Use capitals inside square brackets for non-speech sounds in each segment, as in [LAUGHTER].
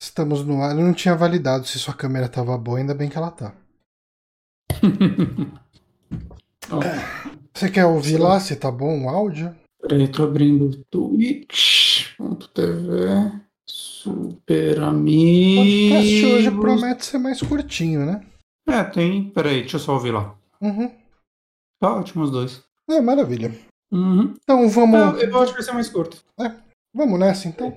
Estamos no ar. Eu não tinha validado se sua câmera estava boa, ainda bem que ela tá. Você quer ouvir lá se tá bom o áudio? peraí, tô abrindo o twitch.tv Super O Amigos. podcast hoje promete ser mais curtinho, né? É, tem. Peraí, deixa eu só ouvir lá. Uhum. Tá ótimo os dois. É, maravilha. Uhum. Então vamos, Eu, eu acho que vai ser mais curto. vamos nessa então.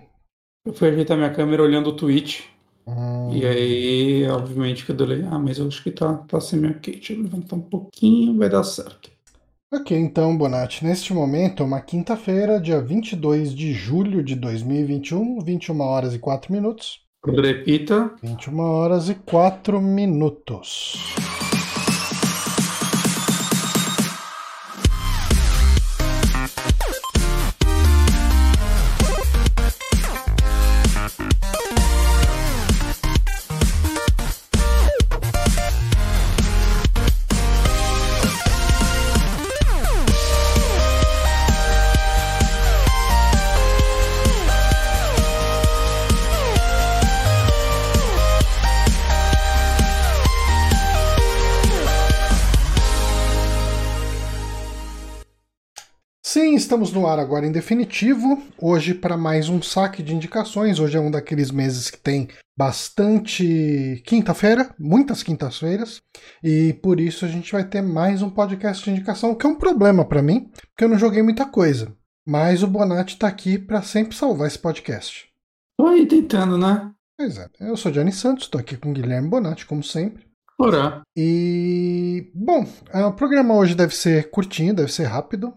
Eu fui ajeitar minha câmera olhando o Twitch. Hum, E aí, obviamente, que eu delay. Ah, mas eu acho que tá, tá semi-ok. Deixa eu levantar um pouquinho, vai dar certo. Ok, então, Bonatti, neste momento é uma quinta-feira, dia 22 de julho de 2021, 21 horas e 4 minutos. Repita. 21 horas e 4 minutos. Estamos no ar agora em definitivo. Hoje para mais um saque de indicações. Hoje é um daqueles meses que tem bastante quinta-feira, muitas quintas-feiras, e por isso a gente vai ter mais um podcast de indicação, que é um problema para mim, porque eu não joguei muita coisa. Mas o Bonatti tá aqui para sempre salvar esse podcast. Tô aí tentando, né? Pois é, eu sou Johnny Santos, estou aqui com o Guilherme Bonatti, como sempre. Ora. E, bom, o programa hoje deve ser curtinho, deve ser rápido.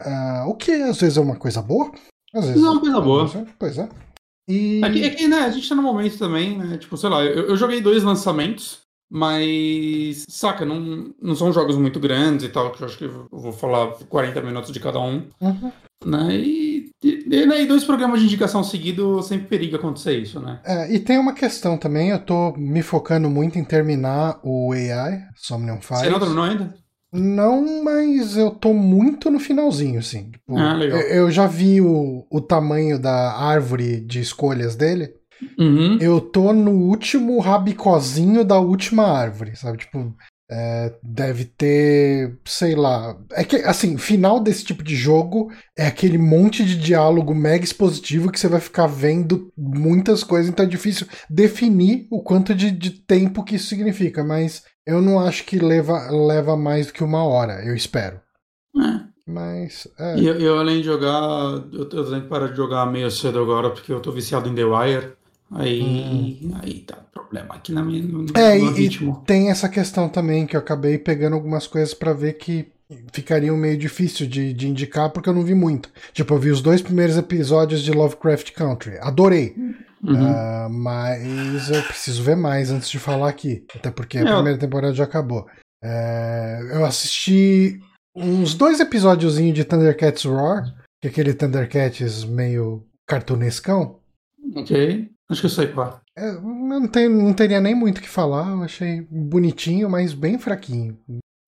Ah, o que às vezes é uma coisa boa. Às vezes Não, é uma coisa boa. Pois é. E. É que, é que, né, a gente tá no momento também, né? Tipo, sei lá, eu, eu joguei dois lançamentos, mas, saca, não, não são jogos muito grandes e tal, que eu acho que eu vou falar 40 minutos de cada um, Uhum. né? E, e, e, né, e dois programas de indicação seguido sempre periga acontecer isso, né? É, e tem uma questão também, eu tô me focando muito em terminar o AI, Somnium Files. Você não terminou ainda? Não, mas eu tô muito no finalzinho, assim. Tipo, Ah, legal. Eu, eu já vi o, o tamanho da árvore de escolhas dele. Uhum. Eu tô no último rabicozinho da última árvore, sabe? Tipo, é, deve ter, sei lá. É que, assim, final desse tipo de jogo é aquele monte de diálogo mega expositivo que você vai ficar vendo muitas coisas, então é difícil definir o quanto de, de tempo que isso significa, mas eu não acho que leva, leva mais do que uma hora, eu espero. É. Mas, é. E eu, eu, além de jogar, eu, eu tenho que parar de jogar meio cedo agora, porque eu tô viciado em The Wire. Aí, aí tá problema aqui na minha, no, É, no e, ritmo. e tem essa questão também que eu acabei pegando algumas coisas pra ver que ficariam meio difícil de, de indicar porque eu não vi muito. Tipo, eu vi os dois primeiros episódios de Lovecraft Country. Adorei. Uhum. Ah, mas eu preciso ver mais antes de falar aqui. Até porque a eu- primeira temporada já acabou. É, eu assisti uns dois episódiozinhos de Thundercats Roar, que é aquele Thundercats meio cartunescão. Ok. Acho que eu sei qual. É, eu não, tenho, não teria nem muito o que falar, eu achei bonitinho, mas bem fraquinho.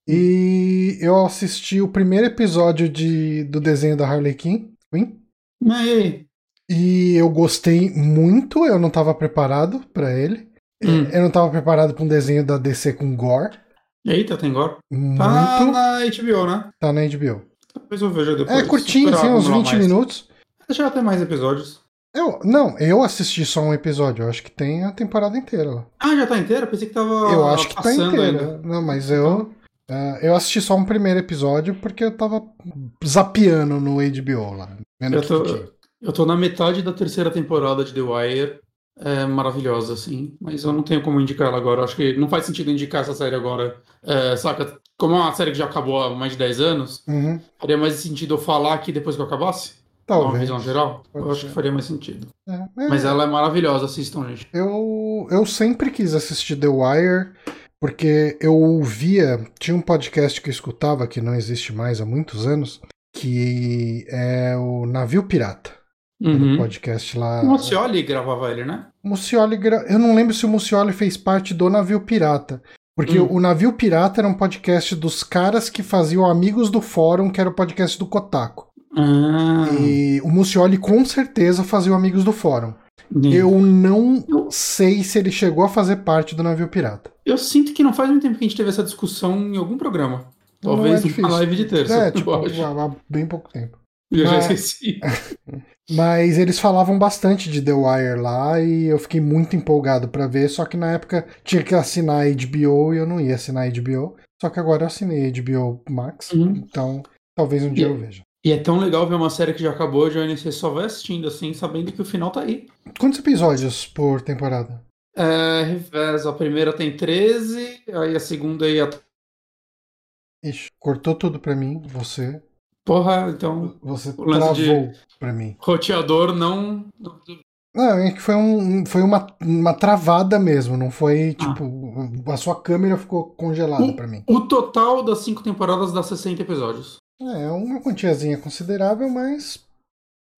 E eu assisti o primeiro episódio de, do desenho da Harley Quinn, Quinn, e aí? E eu gostei muito, eu não estava preparado para ele. Hum. Eu não estava preparado para um desenho da DC com gore. Eita, tem gore? Muito. Tá na HBO, né? Tá na HBO. Depois eu vejo depois. É curtinho, Esperar assim, uns acumular 20 mais. minutos. Deixa eu ter mais episódios. Eu, não, eu assisti só um episódio, eu acho que tem a temporada inteira lá. Ah, já tá inteira? Pensei que tava Eu acho que tá inteira. ainda. Não, mas eu. ah, eu assisti só um primeiro episódio porque eu tava zapeando no HBO lá. Vendo Eu tô-. Eu tô na metade da terceira temporada de The Wire. É maravilhosa, assim. Mas eu não tenho como indicar ela agora. Acho que não faz sentido indicar essa série agora. É, saca? Como é uma série que já acabou há mais de 10 anos, Uhum, faria mais sentido eu falar aqui depois que eu acabasse? Dar uma talvez. visão geral? Pode eu acho ser. que faria mais sentido. É, é, Mas ela é maravilhosa, assistam, gente. eu, eu sempre quis assistir The Wire porque eu ouvia. Tinha um podcast que eu escutava que não existe mais há muitos anos, que é o Navio Pirata. Um Uhum. podcast lá. O Mocioli gravava ele, né? Mucioli, gra- eu não lembro se o Mucioli fez parte do Navio Pirata. Porque Hum. o Navio Pirata era um podcast dos caras que faziam Amigos do Fórum, que era o podcast do Kotaku. Ah, E o Mucioli com certeza fazia o Amigos do Fórum. Eu não eu... sei se ele chegou a fazer parte do navio pirata. Eu sinto que não faz muito tempo que a gente teve essa discussão em algum programa. Talvez é uma live de terça. É, tipo, há bem pouco tempo. Eu Mas... já esqueci. [LAUGHS] Mas eles falavam bastante de The Wire lá e eu fiquei muito empolgado para ver, só que na época tinha que assinar a HBO e eu não ia assinar a HBO. Só que agora eu assinei a HBO Max, uhum. então talvez um dia e, eu veja. E é tão legal ver uma série que já acabou, já você só vai assistindo assim, sabendo que o final tá aí. Quantos episódios por temporada? É, a primeira tem 13, aí a segunda ia. Ixi, cortou tudo pra mim, você. Porra, então. Você travou pra mim. Roteador não. Não, é que foi, um, foi uma, uma travada mesmo, não foi ah. tipo. A sua câmera ficou congelada o, pra mim. O total das cinco temporadas dá 60 episódios. É, uma quantiazinha considerável, mas.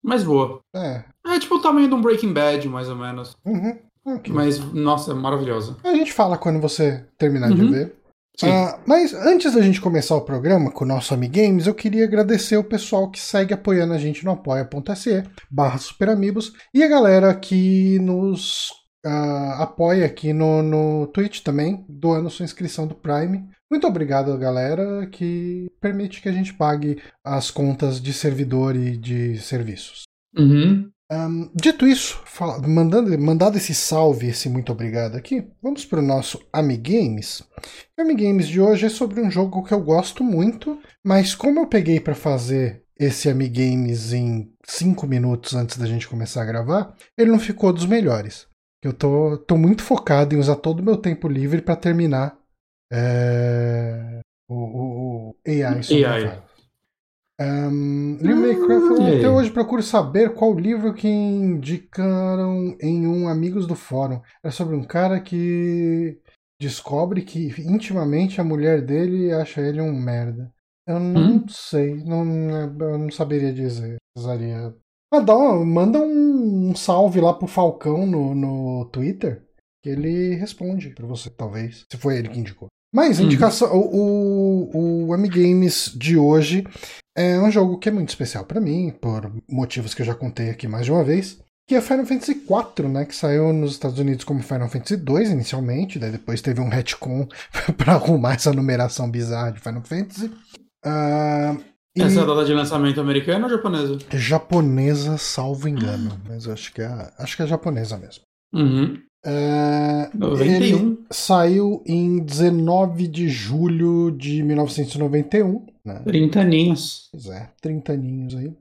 Mas boa. É. É tipo o tamanho de um Breaking Bad, mais ou menos. Uhum. Okay. Mas, nossa, é maravilhosa. A gente fala quando você terminar uhum. de ver. Uh, mas antes da gente começar o programa com o nosso Amigames, eu queria agradecer o pessoal que segue apoiando a gente no apoia.se barra superamigos e a galera que nos uh, apoia aqui no, no Twitch também, doando sua inscrição do Prime. Muito obrigado, galera, que permite que a gente pague as contas de servidor e de serviços. Uhum. Um, dito isso, fala, mandando, mandado esse salve, esse muito obrigado aqui, vamos para o nosso Amigames. O Amigames de hoje é sobre um jogo que eu gosto muito, mas como eu peguei para fazer esse Amigames em 5 minutos antes da gente começar a gravar, ele não ficou dos melhores. Eu tô, tô muito focado em usar todo o meu tempo livre para terminar é, o, o, o AI AI. Um, Minecraft, até hoje procuro saber qual livro que indicaram em um Amigos do Fórum. É sobre um cara que descobre que intimamente a mulher dele acha ele um merda. Eu não hum? sei, não, eu não saberia dizer. Precisaria. Ah, dá uma, manda um, um, salve lá pro Falcão no, no Twitter, que ele responde pra você, talvez. Se foi ele que indicou. Mas uhum. indicação, uhum. o, o, o Amigames de hoje é um jogo que é muito especial para mim, por motivos que eu já contei aqui mais de uma vez, que é Final Fantasy IV, né, que saiu nos Estados Unidos como Final Fantasy II inicialmente, daí depois teve um retcon [LAUGHS] para arrumar essa numeração bizarra de Final Fantasy. Uh, essa é a data de lançamento americana ou japonesa? Japonesa, salvo engano, mas acho que é, acho que é japonesa mesmo. Uhum. Uh, 91. saiu em 19 de julho de 1991. Né? 30 aninhos. Pois é, 30 aninhos aí.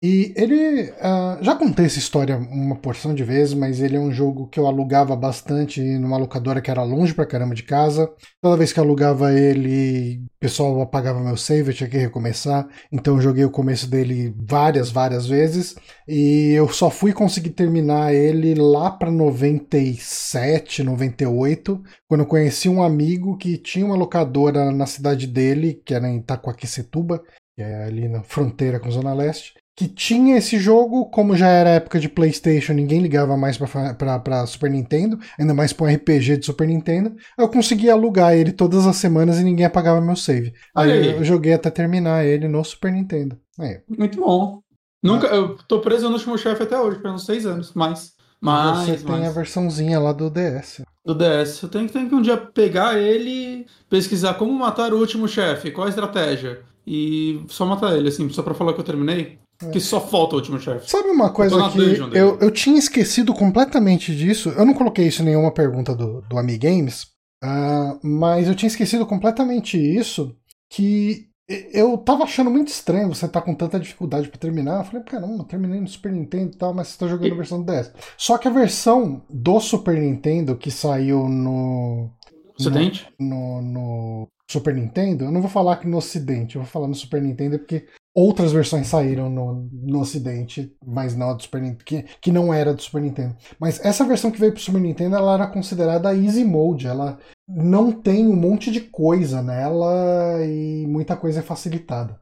E ele. Uh, já contei essa história uma porção de vezes, mas ele é um jogo que eu alugava bastante numa locadora que era longe pra caramba de casa. Toda vez que alugava ele, o pessoal apagava meu save, eu tinha que recomeçar. Então eu joguei o começo dele várias, várias vezes. E eu só fui conseguir terminar ele lá pra 97, 98, quando eu conheci um amigo que tinha uma locadora na cidade dele, que era em Itacoaquecetuba, que é ali na fronteira com Zona Leste que tinha esse jogo, como já era época de PlayStation, ninguém ligava mais para Super Nintendo, ainda mais para um RPG de Super Nintendo. Eu conseguia alugar ele todas as semanas e ninguém apagava meu save. Aí, aí. eu joguei até terminar ele no Super Nintendo. Aí. Muito bom. Nunca, eu tô preso no último chefe até hoje, uns seis anos, mas. Mas você tem a versãozinha lá do DS. Do DS. Eu tenho, tenho que um dia pegar ele, pesquisar como matar o último chefe, qual a estratégia. E só matar ele, assim, só pra falar que eu terminei. Que só falta o último chefe. Sabe uma coisa que eu, eu tinha esquecido completamente disso? Eu não coloquei isso em nenhuma pergunta do, do Amigames, uh, mas eu tinha esquecido completamente isso, que eu tava achando muito estranho você tá com tanta dificuldade para terminar. Eu falei, caramba, terminei no Super Nintendo e tal, mas você tá jogando a versão do DS. Só que a versão do Super Nintendo que saiu no... Ocidente? No, no Super Nintendo, eu não vou falar que no Ocidente, eu vou falar no Super Nintendo porque outras versões saíram no, no Ocidente, mas não a do Super Nintendo, que, que não era do Super Nintendo. Mas essa versão que veio pro Super Nintendo, ela era considerada Easy Mode, ela não tem um monte de coisa nela e muita coisa é facilitada.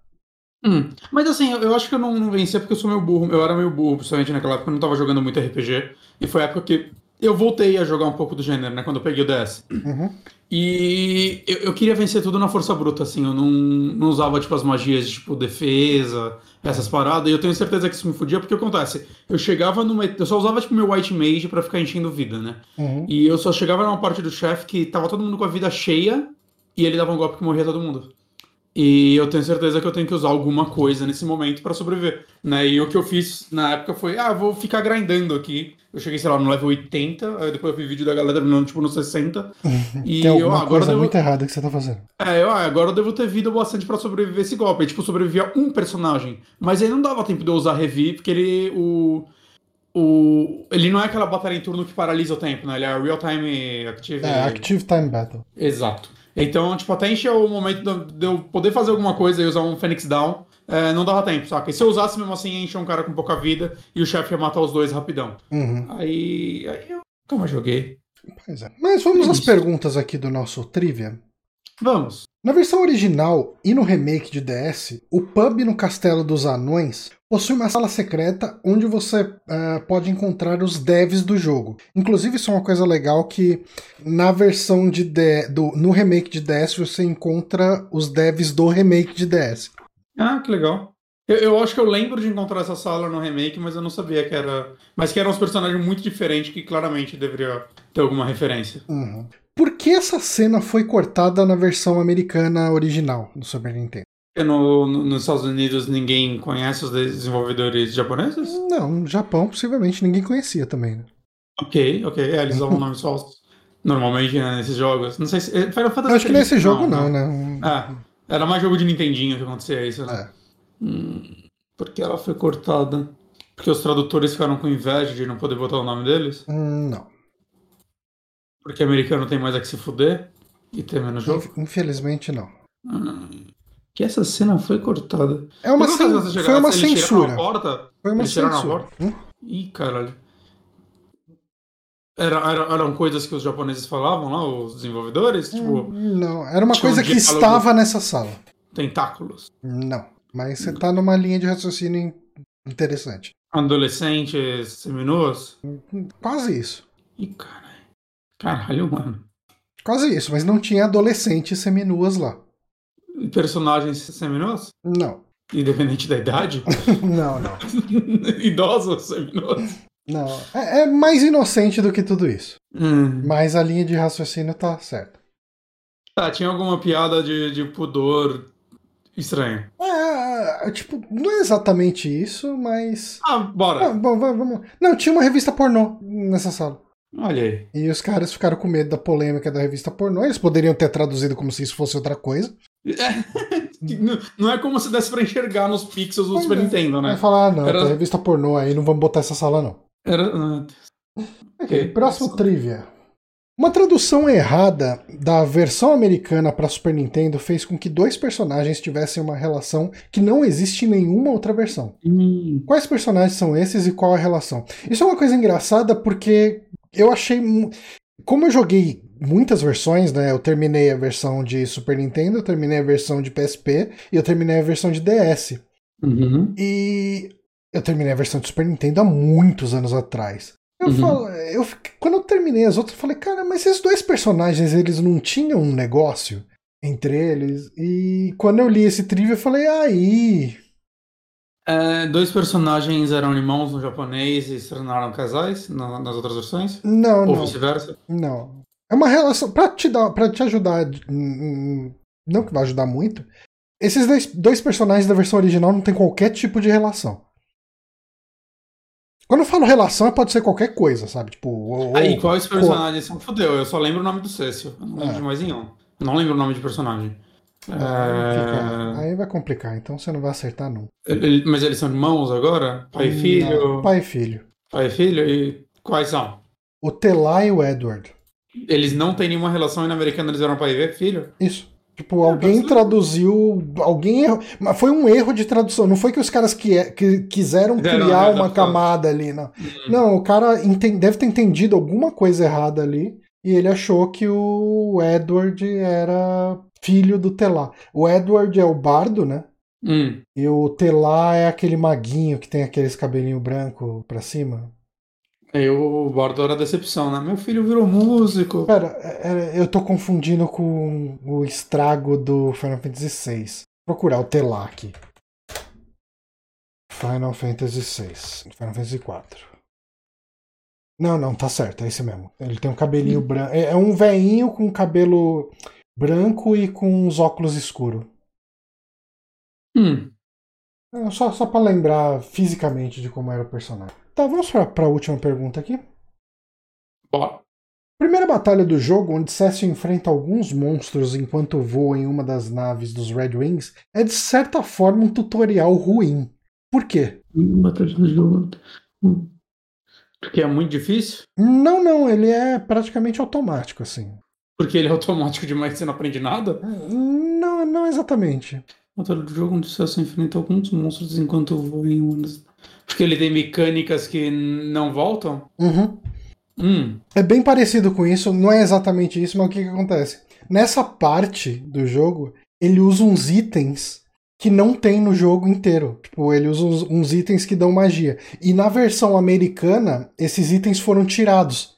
Hum, mas assim, eu, acho que eu não, não vencia porque eu sou meio burro, eu era meio burro, principalmente naquela época, eu não tava jogando muito RPG, e foi a época que eu voltei a jogar um pouco do gênero, né? Quando eu peguei o DS. Uhum. E eu, eu, queria vencer tudo na força bruta, assim. Eu não, não usava, tipo, as magias de, tipo, defesa, essas paradas. E eu tenho certeza que isso me fudia, porque acontece. Eu chegava numa. Eu só usava, tipo, meu White Mage pra ficar enchendo vida, né? Uhum. E eu só chegava numa parte do chefe que tava todo mundo com a vida cheia e ele dava um golpe que morria todo mundo. E eu tenho certeza que eu tenho que usar alguma coisa nesse momento para sobreviver, né? E o que eu fiz na época foi, ah, vou ficar grindando aqui. Eu cheguei, sei lá, no level 80, aí depois eu vi vídeo da galera terminando, tipo, no 60. [LAUGHS] e Tem alguma eu, ah, coisa devo... muito errada que você tá fazendo. É, eu, ah, agora eu devo ter vida bastante para sobreviver esse golpe. Aí, tipo, sobrevivia um personagem. Mas aí não dava tempo de eu usar Revi, porque ele... O... O... Ele não é aquela batalha em turno que paralisa o tempo, né? Ele é Real Time Active. É, Active Time Battle. Exato. Então, tipo, até encher o momento de eu poder fazer alguma coisa e usar um Phoenix Down, é, não dava tempo, saca? E se eu usasse mesmo assim, encher um cara com pouca vida e o chefe ia matar os dois rapidão. Uhum. Aí, aí eu nunca mais joguei. Pois é. Mas vamos é às perguntas aqui do nosso trivia. Vamos. Na versão original e no remake de DS, o pub no Castelo dos Anões possui uma sala secreta onde você uh, pode encontrar os devs do jogo. Inclusive, isso é uma coisa legal que na versão de D, do, no remake de DS você encontra os devs do remake de DS. Ah, que legal. Eu, eu, acho que eu lembro de encontrar essa sala no remake, mas eu não sabia que era. Mas que eram uns personagens muito diferentes que claramente deveria ter alguma referência. Uhum. Por que essa cena foi cortada na versão americana original do Super Nintendo? No, no, nos Estados Unidos ninguém conhece os desenvolvedores japoneses? Não, no Japão possivelmente ninguém conhecia também, né? Ok, ok. É, eles usam [LAUGHS] nomes falsos normalmente né, nesses jogos. Não sei se. É, Final Fantasy acho que nesse jogo não, né? né? É, era mais jogo de Nintendinho que acontecia isso, né? É. Hum, porque ela foi cortada? Porque os tradutores ficaram com inveja de não poder botar o nome deles? Hum, não. Porque americano tem mais a que se fuder e tem menos jogo? Infelizmente não. Hum, que essa cena foi cortada. É uma, cen... foi uma censura. Porta, foi uma censura. Hum? Ih, caralho. Era, era, eram coisas que os japoneses falavam lá, os desenvolvedores? Tipo, hum, não, era uma coisa que estava nessa sala. Tentáculos. Não, mas você tá numa linha de raciocínio interessante. Adolescentes seminuos? Quase isso. Ih, cara. Caralho, mano. Quase isso, mas não tinha adolescentes seminuas lá. Personagens seminuas? Não. Independente da idade? [LAUGHS] não, não. [LAUGHS] Idosos seminuas? Não. É, é, mais inocente do que tudo isso. Hum. Mas a linha de raciocínio tá certa. Tá, tinha alguma piada de, de pudor estranha. É, tipo, não é exatamente isso, mas. Ah, bora. Ah, bom, vamos. Não, tinha uma revista pornô nessa sala. Olha aí. E os caras ficaram com medo da polêmica da revista pornô. Eles poderiam ter traduzido como se isso fosse outra coisa. É. [LAUGHS] não é como se desse pra enxergar nos pixels do Super é. Nintendo, né? Vai falar, ah, não, Era... revista pornô aí, não vamos botar essa sala, não. Era. Okay. Próximo Nossa. trivia. Uma tradução errada da versão americana para Super Nintendo fez com que dois personagens tivessem uma relação que não existe em nenhuma outra versão. Hum. Quais personagens são esses e qual a relação? Isso é uma coisa engraçada porque eu achei. Como eu joguei muitas versões, né? Eu terminei a versão de Super Nintendo, eu terminei a versão de PSP e eu terminei a versão de DS. Uhum. E eu terminei a versão de Super Nintendo há muitos anos atrás. Eu uhum. falo, eu, quando eu terminei as outras, eu falei, cara, mas esses dois personagens, eles não tinham um negócio entre eles? E quando eu li esse trivia, eu falei, aí, é, dois personagens eram irmãos no japonês e se tornaram casais na, nas outras versões? Não, Ou não. Ou vice-versa? Não. É uma relação. Pra te, dar, pra te ajudar. Não que vai ajudar muito. Esses dois, dois personagens da versão original não tem qualquer tipo de relação. Quando eu falo relação, pode ser qualquer coisa, sabe? Tipo. Ou, Aí, quais personagens são? Fudeu, eu só lembro o nome do Cécio. Eu não lembro é. de mais nenhum. Não lembro o nome de personagem. É... Aí vai complicar, então você não vai acertar não. Ele, mas eles são irmãos agora? Pai e filho? Não, pai e filho. Pai e filho? E quais são? O Telá e o Edward. Eles não têm nenhuma relação e na americana eles eram pai e filho? Isso. Tipo, é, alguém traduziu. Alguém errou. Mas foi um erro de tradução. Não foi que os caras que, que quiseram criar uma camada ali, não. Hum. Não, o cara deve ter entendido alguma coisa errada ali. E ele achou que o Edward era filho do Telá. O Edward é o bardo, né? Hum. E o Telá é aquele maguinho que tem aqueles cabelinho branco pra cima. Aí o Bardo era a decepção, né? Meu filho virou músico. Pera, é, é, eu tô confundindo com o estrago do Final Fantasy VI. Vou procurar o Telak. Final Fantasy VI. Final Fantasy IV. Não, não, tá certo, é esse mesmo. Ele tem um cabelinho Hum. branco. É, é um veinho com cabelo branco e com os óculos escuros. Hum. É, Só, só pra lembrar fisicamente de como era o personagem. Tá, vamos pra, pra última pergunta aqui. Bora. Primeira batalha do jogo, onde Cécio enfrenta alguns monstros enquanto voa em uma das naves dos Red Wings, é de certa forma um tutorial ruim. Por quê? Batalha do jogo. Hum. Porque é muito difícil? Não, não, ele é praticamente automático, assim. Porque ele é automático demais e você não aprende nada? Não, não exatamente. Batalha do jogo onde você enfrenta alguns monstros enquanto voa em uma das... Porque ele tem mecânicas que não voltam? Uhum. Hum. É bem parecido com isso, não é exatamente isso, mas o que, que acontece? Nessa parte do jogo, ele usa uns itens que não tem no jogo inteiro. Tipo, ele usa uns, uns itens que dão magia. E na versão americana, esses itens foram tirados.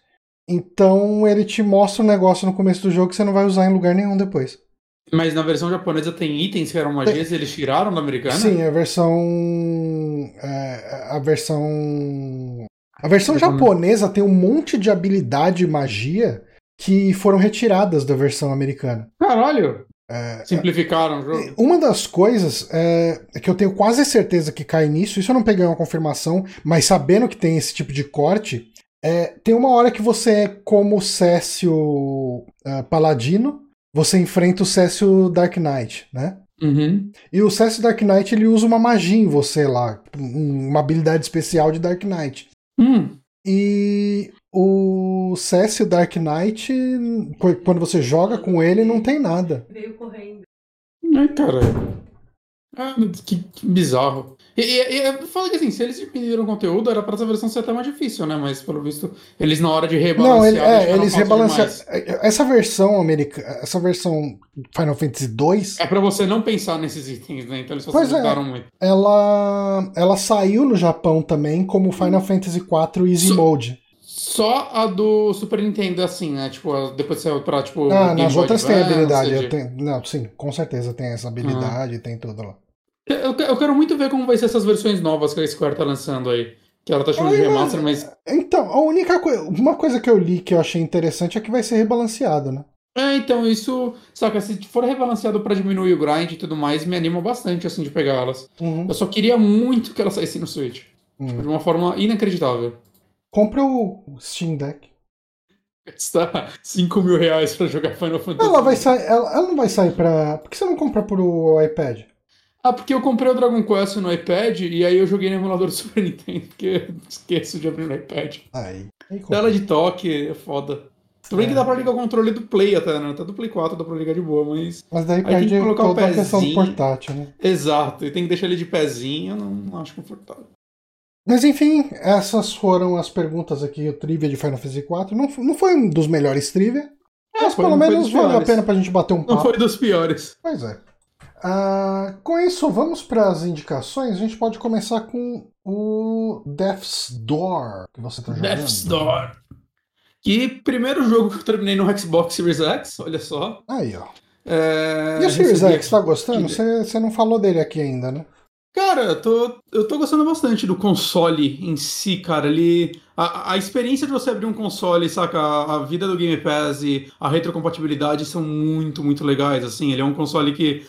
Então ele te mostra um negócio no começo do jogo que você não vai usar em lugar nenhum depois. Mas na versão japonesa tem itens que eram magias e eles tiraram da americana? Sim, a versão. é, a versão. A versão Japonesa. japonesa tem um monte de habilidade e magia que foram retiradas da versão americana. Caralho! É, Simplificaram o jogo. Uma das coisas é, que eu tenho quase certeza que cai nisso, isso eu não peguei uma confirmação, mas sabendo que tem esse tipo de corte, é, tem uma hora que você é como Cécio ah, Paladino, você enfrenta o Cécio Dark Knight, né? Uhum. E o Cécio Dark Knight ele usa uma magia em você lá, um- uma habilidade especial de Dark Knight. Hum. E o Cécio Dark Knight, quando você joga com ele, não tem nada. Veio correndo. Ai, caralho. Ah, que, que bizarro. E, e, e fala que assim, se eles diminuíram o conteúdo, era pra essa versão ser até mais difícil, né? Mas pelo visto, eles na hora de rebalancear. Não, ele- é, eles rebalancearam. demais. Essa versão americana, essa versão Final Fantasy 2, É pra você não pensar nesses itens, né? Então eles Pois é. muito. ela, ela saiu no Japão também como Final Fantasy 4 Easy So- Mode. Só a do Super Nintendo é assim, né? Tipo, depois saiu pra, tipo. Ah, nas Boy outras tem Advance, habilidade. de- tenho- não, sim, com certeza tem essa habilidade, tem tudo lá. Eu, eu quero muito ver como vai ser essas versões novas que a Square tá lançando aí. Que ela tá chamando de remaster, mas. Então, a única coisa, uma coisa que eu li que eu achei interessante é que vai ser rebalanceado, né? É, então, isso. Saca, se for rebalanceado pra diminuir o grind e tudo mais, me anima bastante, assim, de pegar elas. Uhum. Eu só queria muito que ela saísse no Switch. Hum. De uma forma inacreditável. Compra o Steam Deck. Gastar 5 mil reais pra jogar Final Fantasy. Ela vai sair, ela, ela não vai sair pra. Por que você não compra pro iPad? Ah, porque eu comprei o Dragon Quest no iPad e aí eu joguei no emulador do [LAUGHS] Super Nintendo, porque eu esqueço de abrir no iPad. Aí. Tela de toque é foda. Tudo bem que dá pra ligar o controle do Play até, né? Até do Play 4 dá pra ligar de boa, mas. Mas daí Aí tem perde que colocar o toda a questão do pezinho. portátil, né? Exato, e tem que deixar ele de pezinho, eu não acho confortável. Mas enfim, essas foram as perguntas aqui, o trivia de Final Fantasy IV. Não, não foi um dos melhores trivia, mas foi- pelo não menos valeu a piores. pena pra gente bater um Não papo. foi dos piores. Pois é. Ah, com isso, vamos para as indicações. A gente pode começar com o Death's Door, que você tá jogando. Death's Door. Que primeiro jogo que eu terminei no Xbox Series X, olha só. Aí, ó. É, E o Series recebi X, tá gostando? Você você não falou dele aqui ainda, né? Cara, eu tô, eu tô gostando bastante do console em si, cara. Ele. A, a experiência de você abrir um console, saca? A, a vida do Game Pass e a retrocompatibilidade são muito, muito legais, assim. Ele é um console que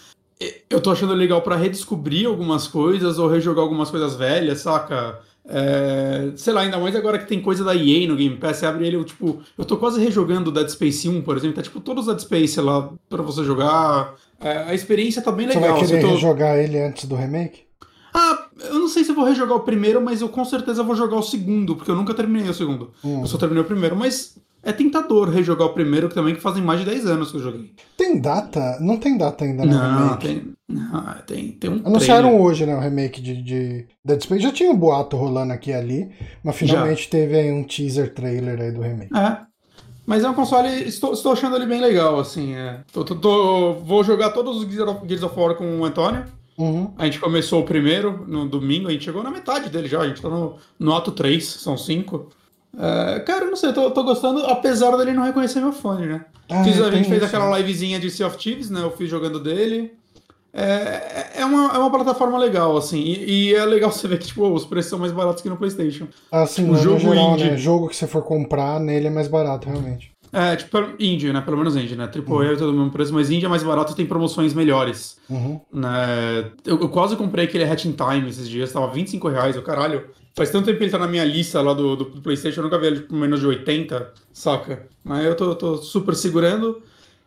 eu tô achando legal pra redescobrir algumas coisas ou rejogar algumas coisas velhas, saca? É, sei lá, ainda mais agora que tem coisa da EA no Game Pass, você abre ele, eu, tipo, eu tô quase rejogando Dead Space 1, por exemplo, tá tipo todos os Dead Space lá pra você jogar. É, a experiência tá bem Você legal. vai querer tô- rejogar ele antes do remake? ah, eu não sei se eu vou rejogar o primeiro, mas eu com certeza vou jogar o segundo, porque eu nunca terminei o segundo. Hum. Eu só terminei o primeiro, mas é tentador rejogar o primeiro, que também que fazem mais de 10 anos que eu joguei. Tem data? Não tem data ainda no Não, remake. tem, não, tem, tem um Anunciaram trailer. hoje, né, o remake de, de Dead Space. Já tinha um boato rolando aqui e ali, mas finalmente teve aí um teaser trailer aí do remake. É. Mas é um console, estou, estou achando ele bem legal, assim. É. Tô- tô- tô- vou jogar todos os Gears of, Gears of War com o Antônio. Uhum. A gente começou o primeiro no domingo, a gente chegou na metade dele já, a gente tá no, no ato 3, são 5. É, cara, não sei, eu tô, tô gostando, apesar dele não reconhecer meu fone, né? Ah, Fiz- a gente fez isso, aquela né? livezinha de Sea of Thieves, né? Eu fiz jogando dele. É, é, uma, é uma plataforma legal, assim. E, e é legal [LAUGHS] você ver que tipo, os preços são mais baratos que no PlayStation. Assim, O no jogo geral, indie. né? Jogo que você for comprar, nele é mais barato, realmente. É, tipo, indie, né? Pelo menos indie, né? Triple A é todo o mesmo preço, mas indie é mais barato e tem promoções melhores. Uhum. Né? Eu, eu quase comprei aquele Hatch in Time esses dias, tava 25 reais, eu caralho. Faz tanto tempo que ele tá na minha lista lá do, do, do PlayStation, eu nunca vi ele por menos de 80, saca? Mas eu tô, tô super segurando.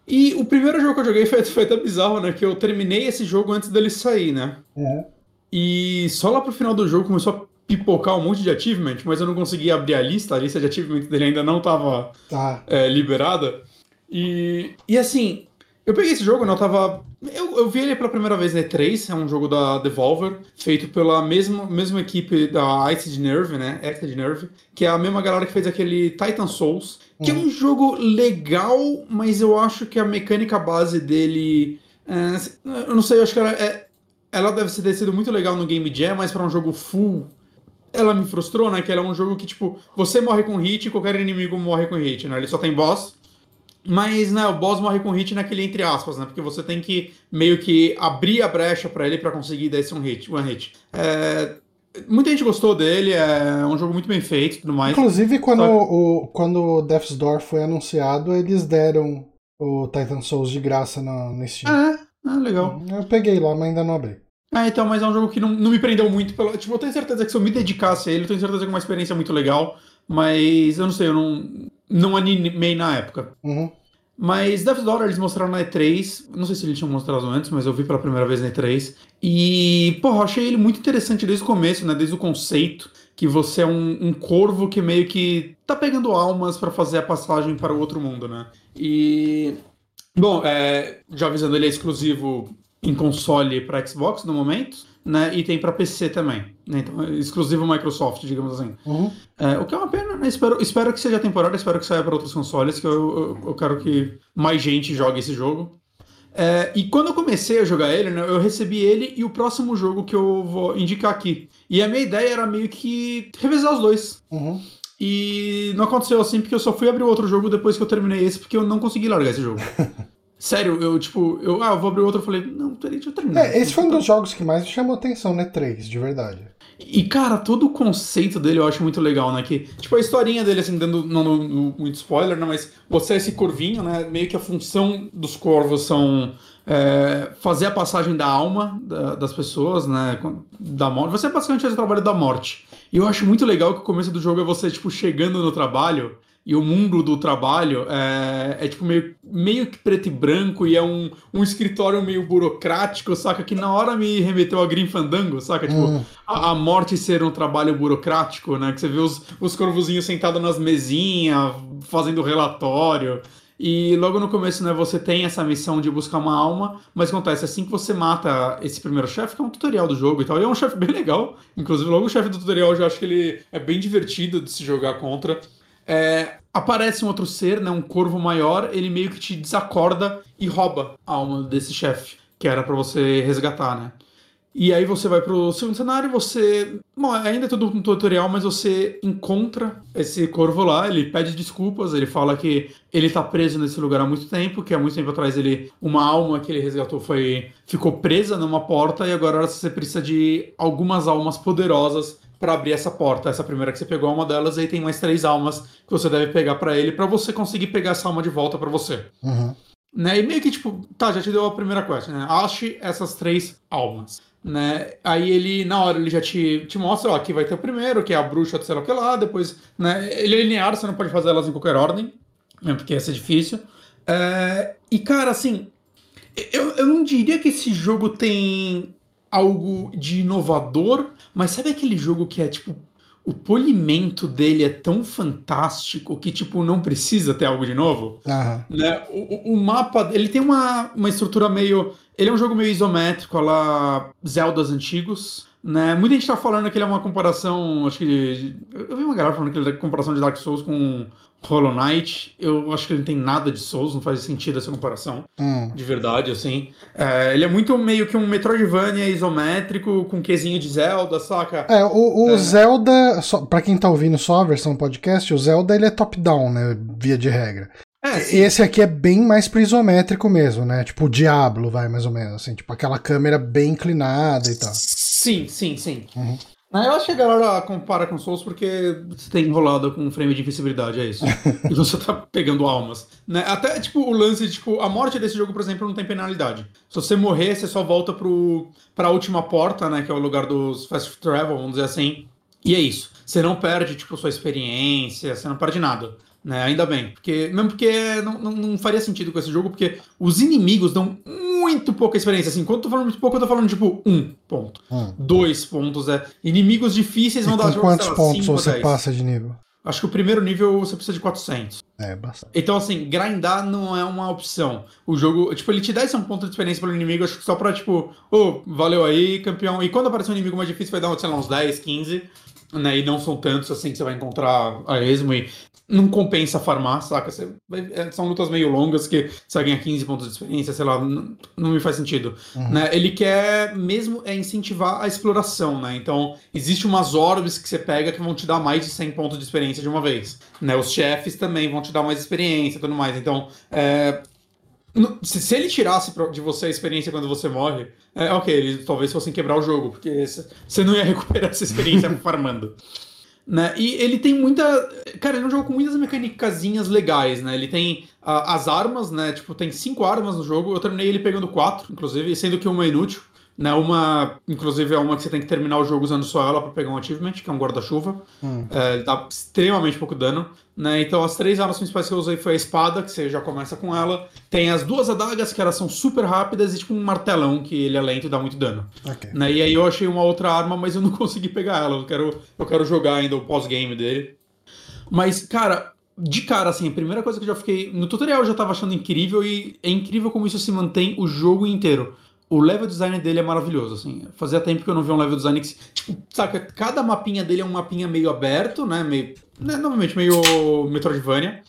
E o primeiro jogo que eu joguei [LAUGHS] foi, foi até bizarro, né? Que eu terminei esse jogo antes dele sair, né? Uhum. E só lá pro final do jogo começou a pipocar um monte de achievement, mas eu não conseguia abrir a lista, a lista de achievement dele ainda não tava Tá. é, liberada. E, e assim, eu peguei esse jogo, né? Eu tava. Eu, eu vi ele pela primeira vez na E3, é um jogo da Devolver, feito pela mesma, mesma equipe da Acid Nerve, né? Acid Nerve, que é a mesma galera que fez aquele Titan Souls, que é um jogo legal, mas eu acho que a mecânica base dele. é, eu não sei, eu acho que ela, é, ela deve ter sido muito legal no Game Jam, mas para um jogo full ela me frustrou, né? Que ela é um jogo que, tipo, você morre com hit e qualquer inimigo morre com hit, né? Ele só tem boss. Mas, né, o boss morre com hit naquele entre aspas, né? Porque você tem que meio que abrir a brecha pra ele pra conseguir dar esse um hit, one hit. É, Muita gente gostou dele, é um jogo muito bem feito e tudo mais. Inclusive, quando Só- o, quando o Death's Door foi anunciado, eles deram o Titan Souls de graça no Steam. É, é legal. Eu peguei lá, mas ainda não abri. É, então, mas é um jogo que não, não me prendeu muito. Pelo, tipo, eu tenho certeza que se eu me dedicasse a ele, eu tenho certeza que é uma experiência muito legal. Mas eu não sei, eu não, não animei na época. Uhum. Mas Death's Door eles mostraram na E3. Não sei se eles tinham mostrado antes, mas eu vi pela primeira vez na E3. E, porra, eu achei ele muito interessante desde o começo, né? Desde o conceito. Que você é um, um corvo que meio que tá pegando almas pra fazer a passagem para o outro mundo, né? E. Bom, é, já avisando, ele é exclusivo em console para Xbox no momento, né? E tem para PC também. Né? Então, é exclusivo Microsoft, digamos assim. Uhum. É, o que é uma pena, né? Espero, espero que seja temporário, espero que saia para outros consoles, que eu, eu, eu quero que mais gente jogue esse jogo. É, e quando eu comecei a jogar ele, né, eu recebi ele e o próximo jogo que eu vou indicar aqui. E a minha ideia era meio que revezar os dois. Uhum. E não aconteceu assim, porque eu só fui abrir outro jogo depois que eu terminei esse, porque eu não consegui largar esse jogo. [LAUGHS] Sério, eu tipo, eu, ah, eu vou abrir outro, eu falei, não, peraí, deixa eu terminar. É, esse foi um dos jogos que mais me chamou atenção, né? 3, de verdade. E, cara, todo o conceito dele eu acho muito legal, né? Que, tipo, a historinha dele, assim, dando não, não- não muito spoiler, né? Mas você é esse corvinho, né? Meio que a função dos corvos são é, fazer a passagem da alma da- das pessoas, né? Da morte. Você basicamente faz o trabalho da morte. E eu acho muito legal que o começo do jogo é você, tipo, chegando no trabalho. E o mundo do trabalho é, é, tipo meio, meio que preto e branco e é um, um escritório meio burocrático, saca? Que na hora me remeteu a Grim Fandango, saca? Tipo, Hum. a, a morte ser um trabalho burocrático, né? Que você vê os, os corvozinhos sentados nas mesinhas, fazendo relatório. E logo no começo, né, você tem essa missão de buscar uma alma, mas acontece assim que você mata esse primeiro chefe, que é um tutorial do jogo e tal, e é um chefe bem legal. Inclusive, logo o chefe do tutorial eu já acho que ele é bem divertido de se jogar contra. É, aparece um outro ser, né, um corvo maior, ele meio que te desacorda e rouba a alma desse chefe, que era pra você resgatar, né? E aí você vai pro segundo cenário, você. Bom, ainda é tudo um tutorial, mas você encontra esse corvo lá, ele pede desculpas, ele fala que ele tá preso nesse lugar há muito tempo, que há muito tempo atrás ele. Uma alma que ele resgatou foi. ficou presa numa porta, e agora você precisa de algumas almas poderosas para abrir essa porta. Essa primeira que você pegou é uma delas, e aí tem mais três almas que você deve pegar para ele, para você conseguir pegar essa alma de volta para você. Uhum. Né? E meio que tipo, tá, já te deu a primeira quest, né? Ache essas três almas. Né? Aí ele, na hora, ele já te, te mostra, ó, aqui vai ter o primeiro, que é a bruxa do sei lá o que lá, depois, né? Ele é linear, você não pode fazer elas em qualquer ordem, né? Porque ia ser difícil. É, e, cara, assim, eu, eu não diria que esse jogo tem algo de inovador, mas sabe aquele jogo que é tipo. O polimento dele é tão fantástico que, tipo, não precisa ter algo de novo? Aham. né? O, o- mapa, ele tem uma, uma estrutura meio. Ele é um jogo meio isométrico, lá Zeldas antigos, Né? Muita gente tá falando que ele é uma comparação, acho que. Eu vi uma galera falando que ele é comparação de Dark Souls com Hollow Knight. Eu acho que ele não tem nada de Souls, não faz sentido essa comparação. Hum. De verdade, assim. É, ele é muito meio que um Metroidvania isométrico, com quesinho de Zelda, saca? É, o, o É. Zelda, só, pra quem tá ouvindo só a versão podcast, o Zelda ele é top-down, né? Via de regra. É, sim. Esse aqui é bem mais pro isométrico mesmo, né? Tipo o Diablo, vai, mais ou menos. Assim, tipo aquela câmera bem inclinada e tal. Sim, sim, sim. Uhum. Né, Eu acho que a galera compara com Souls porque você tem enrolado com um frame de invencibilidade, é isso. [LAUGHS] e você tá pegando almas. Né? Até, tipo, o lance, tipo, a morte desse jogo, por exemplo, não tem penalidade. Se você morrer, você só volta pro, pra última porta, né? Que é o lugar dos fast travel, vamos dizer assim. E é isso. Você não perde, tipo, sua experiência, você não perde nada. Né? Ainda bem. Porque, mesmo porque não, não, não faria sentido com esse jogo, porque os inimigos dão muito pouca experiência. Assim, quando eu tô falando muito pouco, eu tô falando, tipo, um ponto. Hum. Dois pontos, é. Inimigos difíceis E vão dar com jogo, quantos lá, pontos cinco você 10. passa de nível? Acho que o primeiro nível você precisa de 400. É, bastante. Então, assim, grindar não é uma opção. O jogo, tipo, ele te dá esse um ponto de experiência pelo inimigo, acho que só pra, tipo, ô, valeu aí, campeão. E quando aparecer um inimigo mais difícil, vai dar, sei lá, uns 10, 15, né? E não são tantos assim que você vai encontrar a esmo e não compensa farmar, saca? Vai- é, são lutas meio longas que você vai ganhar 15 pontos de experiência, sei lá, não, não me faz sentido. Né? Ele quer mesmo é incentivar a exploração, né? Então, existe umas orbes que você pega que vão te dar mais de 100 pontos de experiência de uma vez. Né? Os chefes também vão te dar mais experiência e tudo mais. Então, é, Se, ele tirasse de você a experiência quando você morre, é ok, eles talvez fossem quebrar o jogo, porque você não ia [LAUGHS] recuperar essa experiência [LAUGHS] farmando. Né? E ele tem muita. Cara, ele é um jogo com muitas mecânicazinhas legais, né? Ele tem ah, as armas, né? Tipo, tem cinco armas no jogo. Eu terminei ele pegando quatro, inclusive, sendo que uma é inútil. Né, uma, inclusive, é uma que você tem que terminar o jogo usando só ela pra pegar um achievement, que é um guarda-chuva. Hum. É, ele dá extremamente pouco dano. Né? Então, as três armas principais que eu usei foi a espada, que você já começa com ela. Tem as duas adagas, que elas são super rápidas, e tipo um martelão, que ele é lento e dá muito dano. Ok. Né? E aí eu achei uma outra arma, mas eu não [LAUGHS] consegui pegar ela. Eu quero, eu quero jogar ainda o pós-game dele. Mas, cara, de cara, assim, a primeira coisa que eu já fiquei. No tutorial eu já tava achando incrível, e é incrível como isso se mantém o jogo inteiro. O level design dele é maravilhoso, assim. Fazia tempo que eu não via um level design que. Tipo, saca, cada mapinha dele é um mapinha meio aberto, né? Meio. Né, novamente, meio Metroidvania.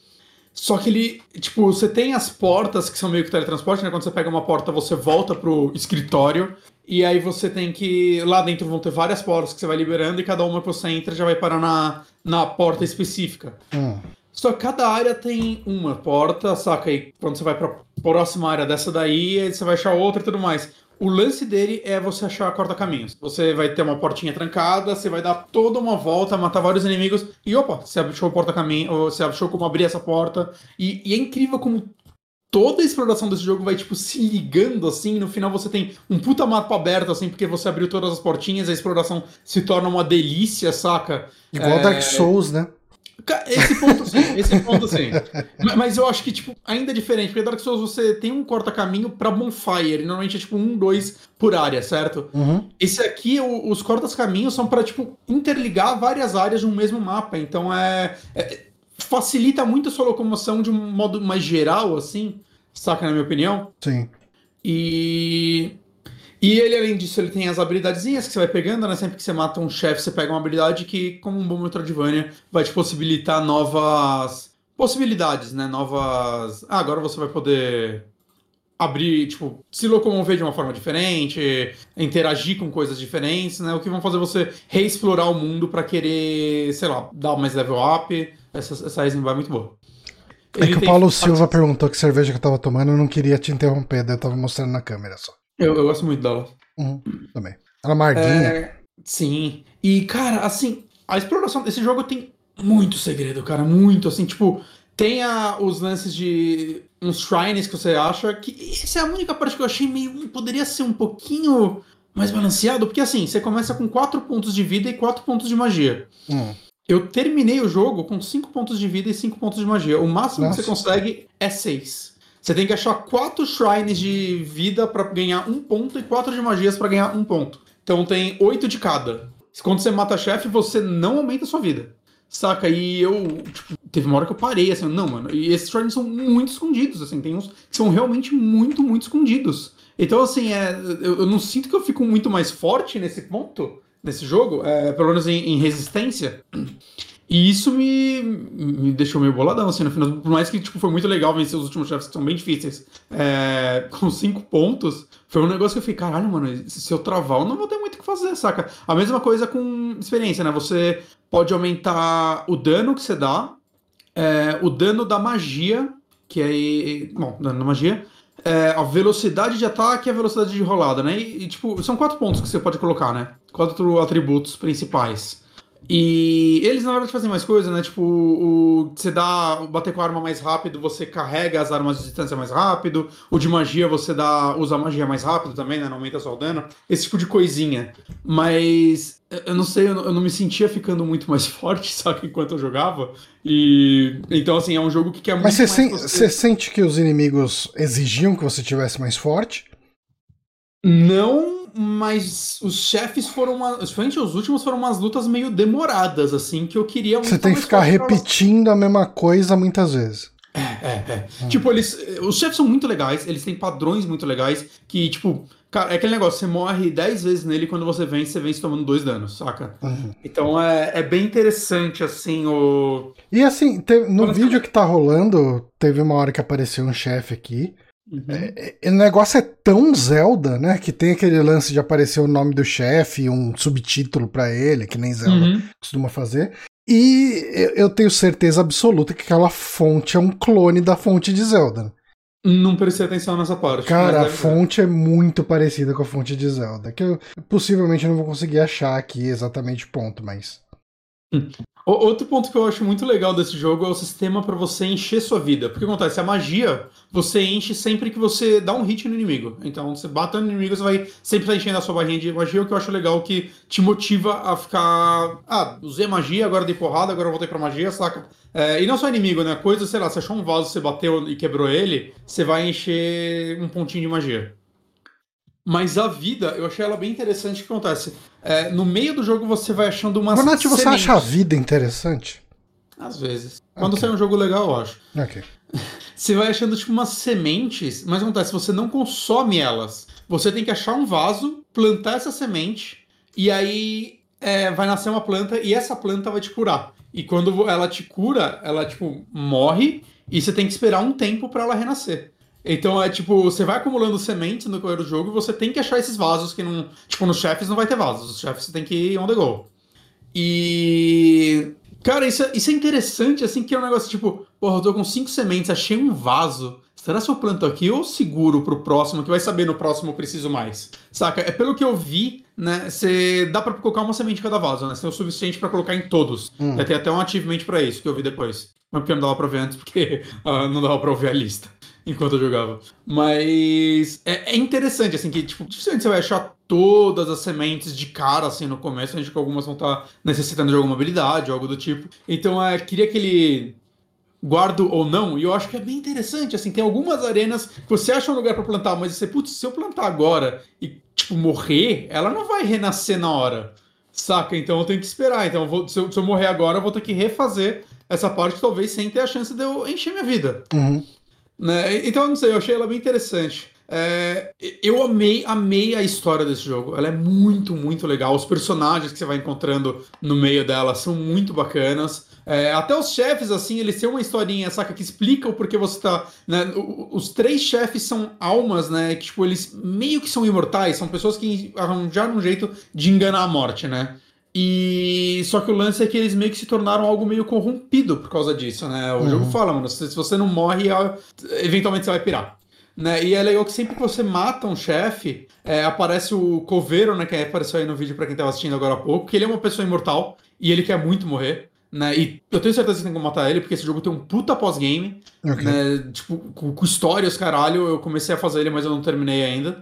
Só que ele, tipo, você tem as portas que são meio que teletransporte, né? Quando você pega uma porta, você volta pro escritório. E aí você tem que. Lá dentro vão ter várias portas que você vai liberando, e cada uma que você entra já vai parar na, na porta específica. Hum. Só que cada área tem uma porta, saca? E quando você vai pra próxima área dessa daí, aí você vai achar outra e tudo mais. O lance dele é você achar corta-caminhos. Você vai ter uma portinha trancada, você vai dar toda uma volta, matar vários inimigos, e opa, você achou o porta-caminho, ou você achou como abrir essa porta. E, e é incrível como toda a exploração desse jogo vai, tipo, se ligando assim. No final você tem um puta mapa aberto, assim, porque você abriu todas as portinhas, a exploração se torna uma delícia, saca? Igual É, Dark Souls, né? Esse ponto sim, esse ponto sim. Ma- Mas eu acho que, tipo, ainda é diferente, porque Dark Souls você tem um corta-caminho pra bonfire, e normalmente é tipo um, dois por área, certo? Uhum. Esse aqui, o- os cortas-caminhos são pra, tipo, interligar várias áreas de um mesmo mapa, então é, é- facilita muito a sua locomoção de um modo mais geral, assim, saca, na minha opinião? Sim. E. E ele, além disso, ele tem as habilidadezinhas que você vai pegando, né? Sempre que você mata um chefe, você pega uma habilidade que, como um bom Metroidvania, vai te possibilitar novas possibilidades, né? Novas. Ah, agora você vai poder abrir, tipo, se locomover de uma forma diferente, interagir com coisas diferentes, né? O que vão fazer você reexplorar o mundo pra querer, sei lá, dar mais level up. Essa, essa Rising é muito boa. É Ele que o tem- Paulo Silva perguntou que cerveja que eu tava tomando, eu não queria te interromper, daí eu tava mostrando na câmera só. Eu, eu gosto muito dela. Uhum. Também. Ela é amarguinha. É, sim. E, cara, assim, a exploração desse jogo tem muito segredo, cara. Muito, assim, tipo, tem a- os lances de uns shrines que você acha que. Essa é a única parte que eu achei meio. Poderia ser um pouquinho mais balanceado, porque assim, você começa com 4 pontos de vida e 4 pontos de magia. Hum. Eu terminei o jogo com 5 pontos de vida e 5 pontos de magia. O máximo Nossa. que você consegue é 6. Você tem que achar 4 shrines de vida pra ganhar um ponto e 4 de magias pra ganhar um ponto. Então tem 8 de cada. Quando você mata chefe, você não aumenta a sua vida. Saca? E eu, tipo, teve uma hora que eu parei, assim, não, mano. E esses shrines são muito escondidos, assim, tem uns que são realmente muito, muito escondidos. Então, assim, é, eu, eu, não sinto que eu fico muito mais forte nesse ponto, nesse jogo, é, pelo menos em, em, resistência. E isso me, me deixou meio boladão, assim, no final. Por mais que tipo, foi muito legal vencer os últimos chefes que são bem difíceis é, com cinco pontos, foi um negócio que eu fiquei, caralho, mano, se eu travar, eu não vou ter muito o que fazer, saca? A mesma coisa com experiência, né? Você pode aumentar o dano que você dá, é, o dano da magia, que é. Bom, dano da magia é, a velocidade de ataque e a velocidade de rolada, né? E, e, tipo, são quatro pontos que você pode colocar, né? Quatro atributos principais. E eles, na verdade, fazem mais coisa, né? Tipo, o, você dá. Bater com a arma mais rápido, você carrega as armas de distância mais rápido. O de magia, você dá. usa a magia mais rápido também, né? Não aumenta só o dano. Esse tipo de coisinha. Mas. Eu não sei, eu não, eu não me sentia ficando muito mais [LAUGHS] forte, sabe, enquanto eu jogava. E. Então, assim, é um jogo que quer muito Mas você, sen você sente que os inimigos exigiam que você tivesse mais forte? Não mas os chefes foram, uma, os últimos, foram umas lutas meio demoradas, assim, que eu queria muito Você tem que ficar repetindo a mesma coisa muitas vezes. É, é, é. Hum. Tipo, eles. Os chefes são muito legais, eles têm padrões muito legais, que, tipo, cara, é aquele negócio, você morre 10 vezes nele quando você vence, você vence tomando dois danos, saca? Uhum. Então é, é bem interessante, assim, o. E assim, no vídeo que tá rolando, teve uma hora que apareceu um chefe aqui. Uhum. É, é, o negócio é tão Zelda, né? Que tem aquele lance de aparecer o nome do chefe, um subtítulo para ele, que nem Zelda uhum. costuma fazer. E eu tenho certeza absoluta que aquela fonte é um clone da fonte de Zelda. Não prestei atenção nessa parte. Cara, a fonte é muito parecida com a fonte de Zelda. Que eu possivelmente não vou conseguir achar aqui exatamente ponto, mas. Outro ponto que eu acho muito legal desse jogo é o sistema para você encher sua vida. Porque acontece, a magia você enche sempre que você dá um hit no inimigo. Então, você bate no inimigo, você vai sempre estar tá enchendo a sua barrinha de magia, o que eu acho legal que te motiva a ficar. Ah, usei magia, agora dei porrada, agora voltei pra magia, saca? É, e não só inimigo, né? Coisa, sei lá, você achou um vaso, você bateu e quebrou ele, você vai encher um pontinho de magia. Mas a vida, eu achei ela bem interessante o que acontece. É, no meio do jogo você vai achando umas. Ronaldo, você acha a vida interessante? Às vezes. Quando okay. sai um jogo legal, eu acho. Ok. [LAUGHS] Você vai achando tipo umas sementes, mas acontece, você não consome elas. Você tem que achar um vaso, plantar essa semente, e aí é, vai nascer uma planta, e essa planta vai te curar. E quando ela te cura, ela tipo morre, e você tem que esperar um tempo para ela renascer. Então é tipo, você vai acumulando sementes no correr do jogo e você tem que achar esses vasos que não. Tipo, nos chefes não vai ter vasos. Os chefes você tem que ir on the go. E. Cara, isso é, isso é interessante, assim, que é um negócio tipo, porra, eu tô com cinco sementes, achei um vaso. Será se eu planto aqui ou seguro pro próximo, que vai saber no próximo eu preciso mais? Saca? É pelo que eu vi, né? Você dá pra colocar uma semente em cada vaso, né? Você tem o suficiente para colocar em todos. Hum. Vai ter até um achievement para isso, que eu vi depois. Mas porque não dava pra ver antes, porque uh, [LAUGHS] não dava pra ouvir a lista enquanto eu jogava. Mas é, é, interessante, assim, que, tipo, dificilmente você vai achar todas as sementes de cara, assim, no começo. A gente que algumas vão estar tá necessitando de alguma habilidade, algo do tipo. Então, é, queria que ele guardo ou não, e eu acho que é bem interessante, assim, tem algumas arenas que você acha um lugar para plantar, mas você, putz, se eu plantar agora e, tipo, morrer, ela não vai renascer na hora, saca? Então eu tenho que esperar, então eu vou, se, eu, se, eu, morrer agora, eu vou ter que refazer essa parte, talvez sem ter a chance de eu encher minha vida. Uhum. Né? Então, não sei, eu achei ela bem interessante. É, eu amei, amei a história desse jogo. Ela é muito, muito legal. Os personagens que você vai encontrando no meio dela são muito bacanas. É, até os chefes, assim, eles têm uma historinha, saca, que explica o porquê você tá. Né? Os três chefes são almas, né? Que, tipo, eles meio que são imortais, são pessoas que arranjaram um jeito de enganar a morte, né? E só que o lance é que eles meio que se tornaram algo meio corrompido por causa disso, né? O uhum. jogo fala, mano, se, você não morre, eventualmente você vai pirar. Né? E é legal que sempre que você mata um chefe, é, aparece o Coveiro, né? Que apareceu aí no vídeo para quem tava assistindo agora há pouco, que ele é uma pessoa imortal e ele quer muito morrer. Né? E eu tenho certeza que tem como matar ele, porque esse jogo tem um puta pós-game. Okay. Né? Tipo, com, com histórias, caralho. Eu comecei a fazer ele, mas eu não terminei ainda.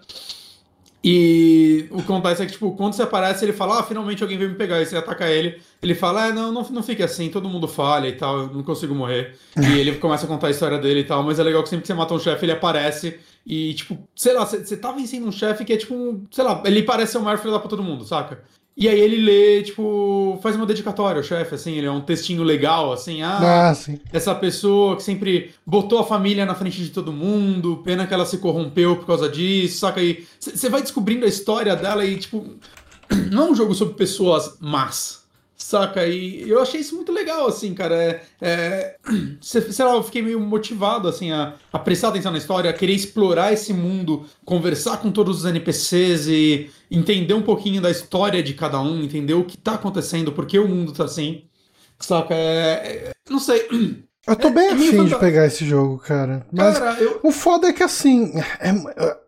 E o que acontece é que, tipo, quando você aparece, ele fala, ah, finalmente alguém veio me pegar, e você ataca ele, ele fala, ah, não, não, não fique assim, todo mundo falha e tal, eu não consigo morrer. [LAUGHS] e ele começa a contar a história dele e tal, mas é legal que sempre que você mata um chefe, ele aparece e, tipo, sei lá, você, tá vencendo um chefe que é tipo, sei lá, ele parece ser o maior filho da pra todo mundo, saca? E aí ele lê, tipo, faz uma dedicatória ao chefe, assim, ele é um textinho legal, assim, ah, Ah, sim. essa pessoa que sempre botou a família na frente de todo mundo, pena que ela se corrompeu por causa disso, saca aí? Você vai descobrindo a história dela e, tipo, [CLEARS THROAT] não é um jogo sobre pessoas más, saca? E eu achei isso muito legal, assim, cara. É, é, [CLEARS THROAT] sei lá, eu fiquei meio motivado, assim, a, a prestar atenção na história, a querer explorar esse mundo, conversar com todos os NPCs e entender um pouquinho da história de cada um, entender o que tá acontecendo, por que o mundo tá assim, saca? É, é, não sei. [CLEARS THROAT] Eu tô É- bem é afim de pegar esse jogo, cara. Mas Cara, eu. o foda é que assim, é,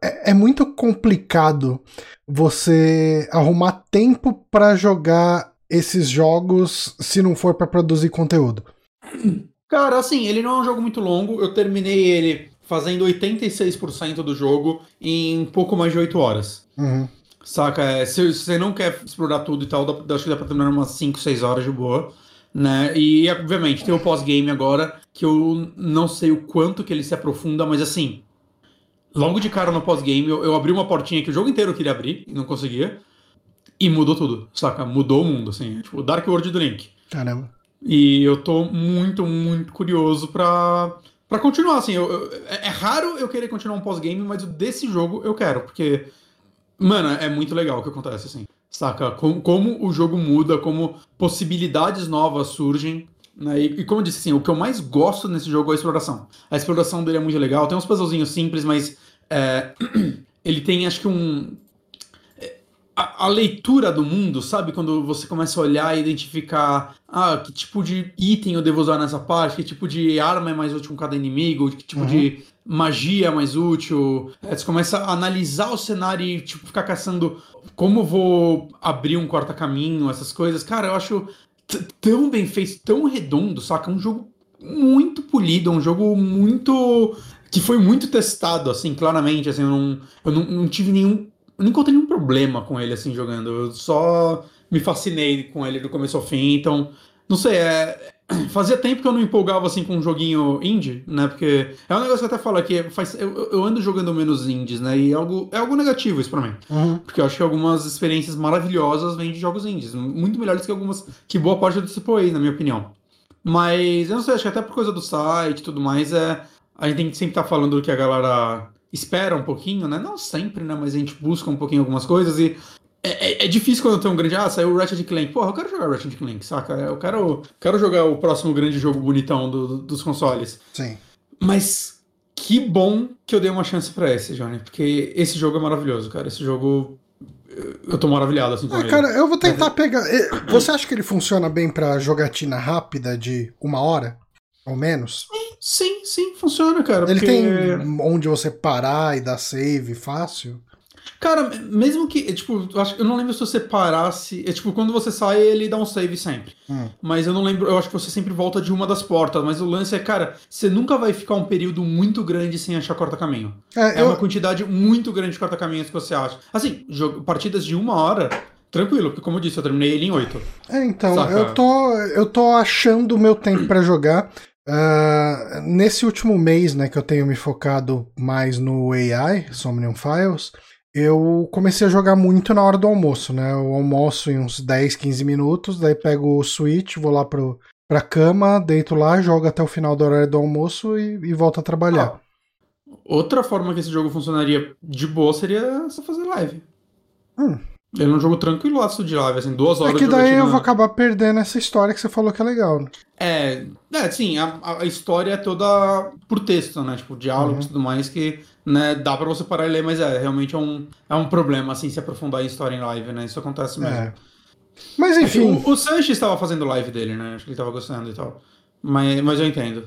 é, é muito complicado você arrumar tempo pra jogar esses jogos se não for pra produzir conteúdo. [CLEARS THROAT] Cara, assim, ele não é um jogo muito longo. Eu terminei ele fazendo 86% do jogo em pouco mais de 8 horas. Uhum. Saca? É, se você não quer explorar tudo e tal, dá, acho que dá pra terminar umas 5, 6 horas de boa. Né? E, obviamente, tem o pós-game agora, que eu não sei o quanto que ele se aprofunda, mas assim. Logo de cara no pós-game, eu, eu abri uma portinha que o jogo inteiro eu queria abrir e não conseguia. E mudou tudo, saca? Mudou o mundo, assim. Tipo, o Dark World do Link. Caramba. E eu tô muito, muito curioso pra, pra continuar, assim. Eu, eu- é é raro eu querer continuar um pós-game, mas o desse jogo eu quero, porque, mano, é muito legal o que acontece, assim. Saca? Como, como o jogo muda, como possibilidades novas surgem. Né? E, e como eu disse, assim, o que eu mais gosto nesse jogo é a exploração. A exploração dele é muito legal. Tem uns puzzlezinhos simples, mas é, [CLEARS THROAT] ele tem, acho que um a, a leitura do mundo, sabe? Quando você começa a olhar e identificar ah, que tipo de item eu devo usar nessa parte, que tipo de arma é mais útil com cada inimigo, que tipo Uhum. de magia é mais útil. É, você começa a analisar o cenário e tipo, ficar caçando como vou abrir um corta-caminho, essas coisas. Cara, eu acho tão bem feito, tão redondo, saca? Um jogo muito polido, um jogo muito. que foi muito testado, assim, claramente. Assim, eu não, eu não, não tive nenhum. Eu não encontrei nenhum problema com ele, assim, jogando. Eu só me fascinei com ele do começo ao fim, então. Não sei, é. Fazia tempo que eu não empolgava assim com um joguinho indie, né? Porque é um negócio que eu até falo aqui, faz, eu, eu- ando jogando menos indies, né? E é algo, é algo negativo isso pra mim. Uhum. Porque eu acho que algumas experiências maravilhosas vêm de jogos indies. Muito melhores que algumas. que boa parte do AAA, na minha opinião. Mas eu não sei, acho que até por coisa do site e tudo mais, é, a gente tem que sempre estar falando do que a galera espera um pouquinho, né? Não sempre, né? Mas a gente busca um pouquinho algumas coisas e. É, é- é difícil quando tem um grande. Ah, saiu o Ratchet Clank. Porra, eu quero jogar Ratchet Clank, saca? Eu quero, quero jogar o próximo grande jogo bonitão do- do- dos consoles. Sim. Mas que bom que eu dei uma chance pra esse, Johnny. Porque esse jogo é maravilhoso, cara. Esse jogo. eu- tô maravilhado assim com Ah, ele. cara, eu vou tentar pegar. eh, Você acha que ele funciona bem pra jogatina rápida de uma hora? Ou menos? Sim, sim, funciona, cara. Ele porque- tem onde você parar e dar save fácil? Cara, mesmo que. é, Tipo, eu, acho, eu não lembro se você parasse. É tipo, quando você sai, ele dá um save sempre. Hum. Mas eu não lembro. Eu acho que você sempre volta de uma das portas. Mas o lance é, cara, você nunca vai ficar um período muito grande sem achar corta-caminho. É, É eu, uma quantidade muito grande de corta-caminhos que você acha. Assim, jogo- partidas de uma hora, tranquilo, porque como eu disse, eu terminei ele em oito. é, então, Saca? eu tô, eu tô achando o meu tempo pra jogar. Ah, nesse último mês, né, que eu tenho me focado mais no AI, Somnium Files, eu comecei a jogar muito na hora do almoço, né? Eu almoço em uns 10, 15 minutos, daí pego o Switch, vou lá pro, pra cama, deito lá, jogo até o final do horário do almoço e, e volto a trabalhar. Ó, outra forma que esse jogo funcionaria de boa seria você fazer live. Hum. Ele é um jogo tranquilaço de live, assim, duas É horas que de daí eu vou acabar perdendo essa história que você falou que é legal, né? É, é sim, a, a história é toda por texto, né? Tipo, diálogos e Uhum. tudo mais que, né, dá pra você parar e ler, mas é, realmente é um, é um problema, assim, se aprofundar em história em live, né? Isso acontece mesmo. É. Mas enfim, O, o Sanches estava fazendo live dele, né? Acho que ele tava gostando e tal. Mas, mas eu entendo.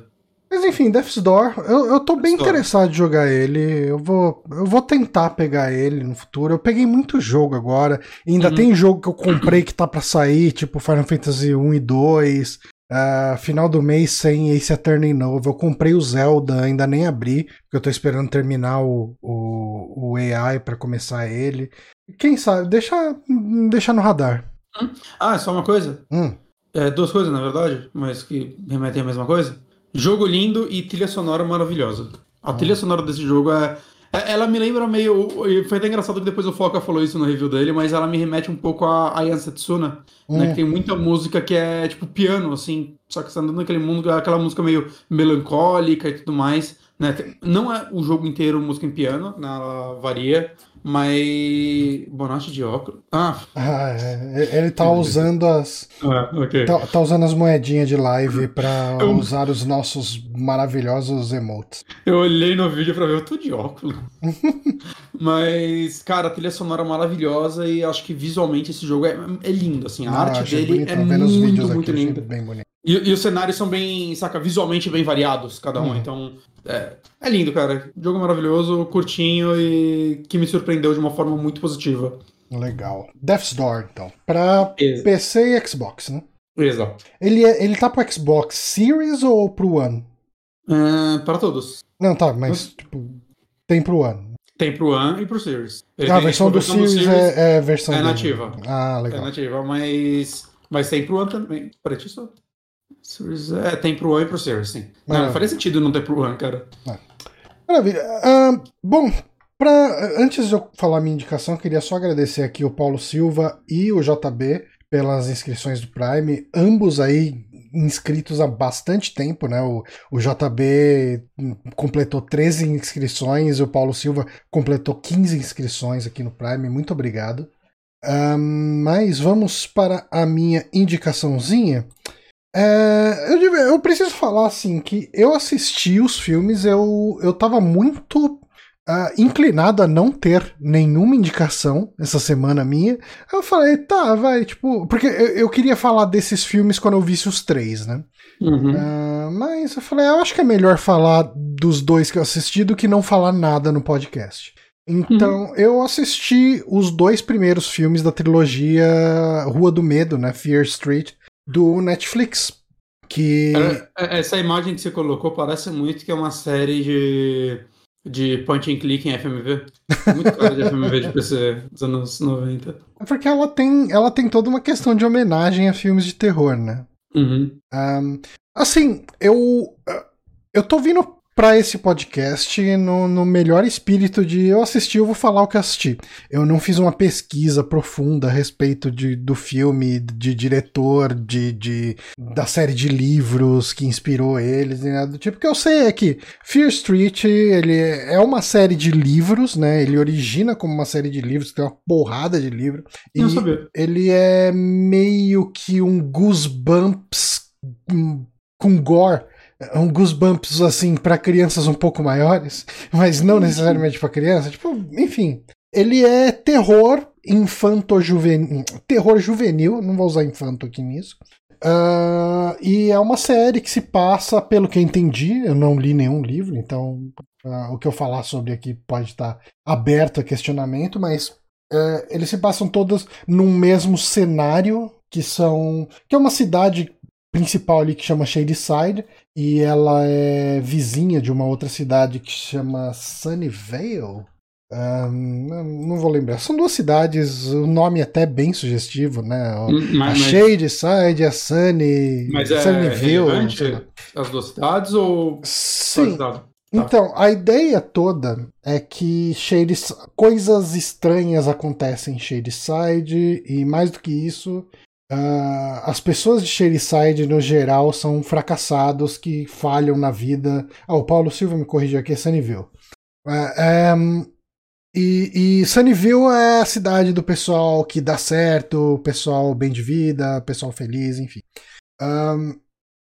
mas enfim, Death's Door, eu, eu tô bem Door. interessado em jogar ele. Eu vou, eu vou tentar pegar ele no futuro. Eu peguei muito jogo agora. Ainda Uhum. tem jogo que eu comprei que tá pra sair, tipo Final Fantasy 1 e 2. Ah, final do mês sem Ace Attorney novo. Eu comprei o Zelda, ainda nem abri, porque eu tô esperando terminar o, o, o AI pra começar ele. Quem sabe, deixa, deixa no radar. Ah, só uma coisa. Hum. É, duas coisas, na verdade, mas que remetem à mesma coisa. Jogo lindo e trilha sonora maravilhosa. A trilha sonora desse jogo É, ela me lembra meio. Foi até engraçado que depois o Foca falou isso no review dele, mas ela me remete um pouco a Ayan Setsuna, hum. né? Que tem muita música que é tipo piano, assim. Só que você tá andando naquele mundo, aquela música meio melancólica e tudo mais. Né? Não é o jogo inteiro música em piano, né? ela varia, mas. Bonatti de óculos. Ah, ah é. ele tá usando as. Ah, okay. tá, tá, usando as moedinhas de live [LAUGHS] pra eu... usar os nossos maravilhosos emotes. Eu olhei no vídeo pra ver, eu tô de óculos. [LAUGHS] mas, cara, a trilha sonora é maravilhosa e acho que visualmente esse jogo é, é lindo, assim. A Não, arte dele é muito, muito linda. Bonito. E, e, os cenários são bem, saca, visualmente bem variados, cada um. Hum. Então, é, é lindo, cara. Jogo maravilhoso, curtinho e que me surpreendeu de uma forma muito positiva. Legal. Death's Door, então. Pra Exato. PC e Xbox, né? Exato. Ele, é, ele tá pro Xbox Series ou pro One? Uh, para todos. Não, tá, mas, tipo, tem pro One. Tem pro One e pro Series. Ele ah, a versão, do, versão Series do Series é, é versão É nativa. Ah, legal. É nativa, mas, mas tem pro One também. Eu só... Series, é, tem pro One e pro Series, sim. Não, não faria sentido não ter pro One, cara. É. Maravilha. Uh, bom, pra, antes de eu falar minha indicação, eu queria só agradecer aqui o Paulo Silva e o JB pelas inscrições do Prime, ambos aí inscritos há bastante tempo, né? O, o JB completou 13 inscrições, o Paulo Silva completou 15 inscrições aqui no Prime. Muito obrigado. Um, mas vamos para a minha indicaçãozinha. É, eu, eu, preciso falar assim que eu assisti os filmes, eu, eu tava muito uh, inclinado a não ter nenhuma indicação essa semana minha. Eu falei, tá, vai, tipo. Porque eu, eu queria falar desses filmes quando eu visse os três, né? Uhum. Uh, mas eu falei, eu acho que é melhor falar dos dois que eu assisti do que não falar nada no podcast. Então, uhum. eu assisti os dois primeiros filmes da trilogia Rua do Medo, né? Fear Street do Netflix. Que. É, essa imagem que você colocou parece muito que é uma série de, de point and click em FMV. Muito cara de FMV de PC dos anos 90. É porque ela tem, ela tem toda uma questão de homenagem a filmes de terror, né? Uhum. Um, assim, eu. Eu tô vindo para esse podcast no, no, melhor espírito de eu assisti, eu vou falar o que assisti. Eu não fiz uma pesquisa profunda a respeito de, do filme, de diretor, de, de da série de livros que inspirou eles e nada do tipo. O que eu sei é que Fear Street ele é uma série de livros, né? Ele origina como uma série de livros, tem uma porrada de livros. E ele é meio que um Goosebumps com gore um goosebumps assim para crianças um pouco maiores, mas não necessariamente para criança, tipo, enfim, ele é terror infanto juvenil, terror juvenil, não vou usar infanto aqui nisso. Uh, e é uma série que se passa, pelo que eu entendi, eu não li nenhum livro, então uh, o que eu falar sobre aqui pode estar aberto a questionamento, mas uh, eles se passam todas num mesmo cenário que são que é uma cidade principal ali que chama Shadyside e ela é vizinha de uma outra cidade que chama Sunnyvale. Um, não vou lembrar. São duas cidades, o nome é até bem sugestivo, né? Hum, mas, a Shadyside, a Sunny, mas é Sunnyvale. as duas cidades ou Sim. Tá. Então, a ideia toda é que Shades, coisas estranhas acontecem em Shadyside e mais do que isso, Uh, as pessoas de Sherryside, no geral, são fracassados que falham na vida. Ah, o Paulo Silva me corrigiu aqui, é Sunnyville. Uh, um, e, e Sunnyville é a cidade do pessoal que dá certo, pessoal bem de vida, pessoal feliz, enfim. Um,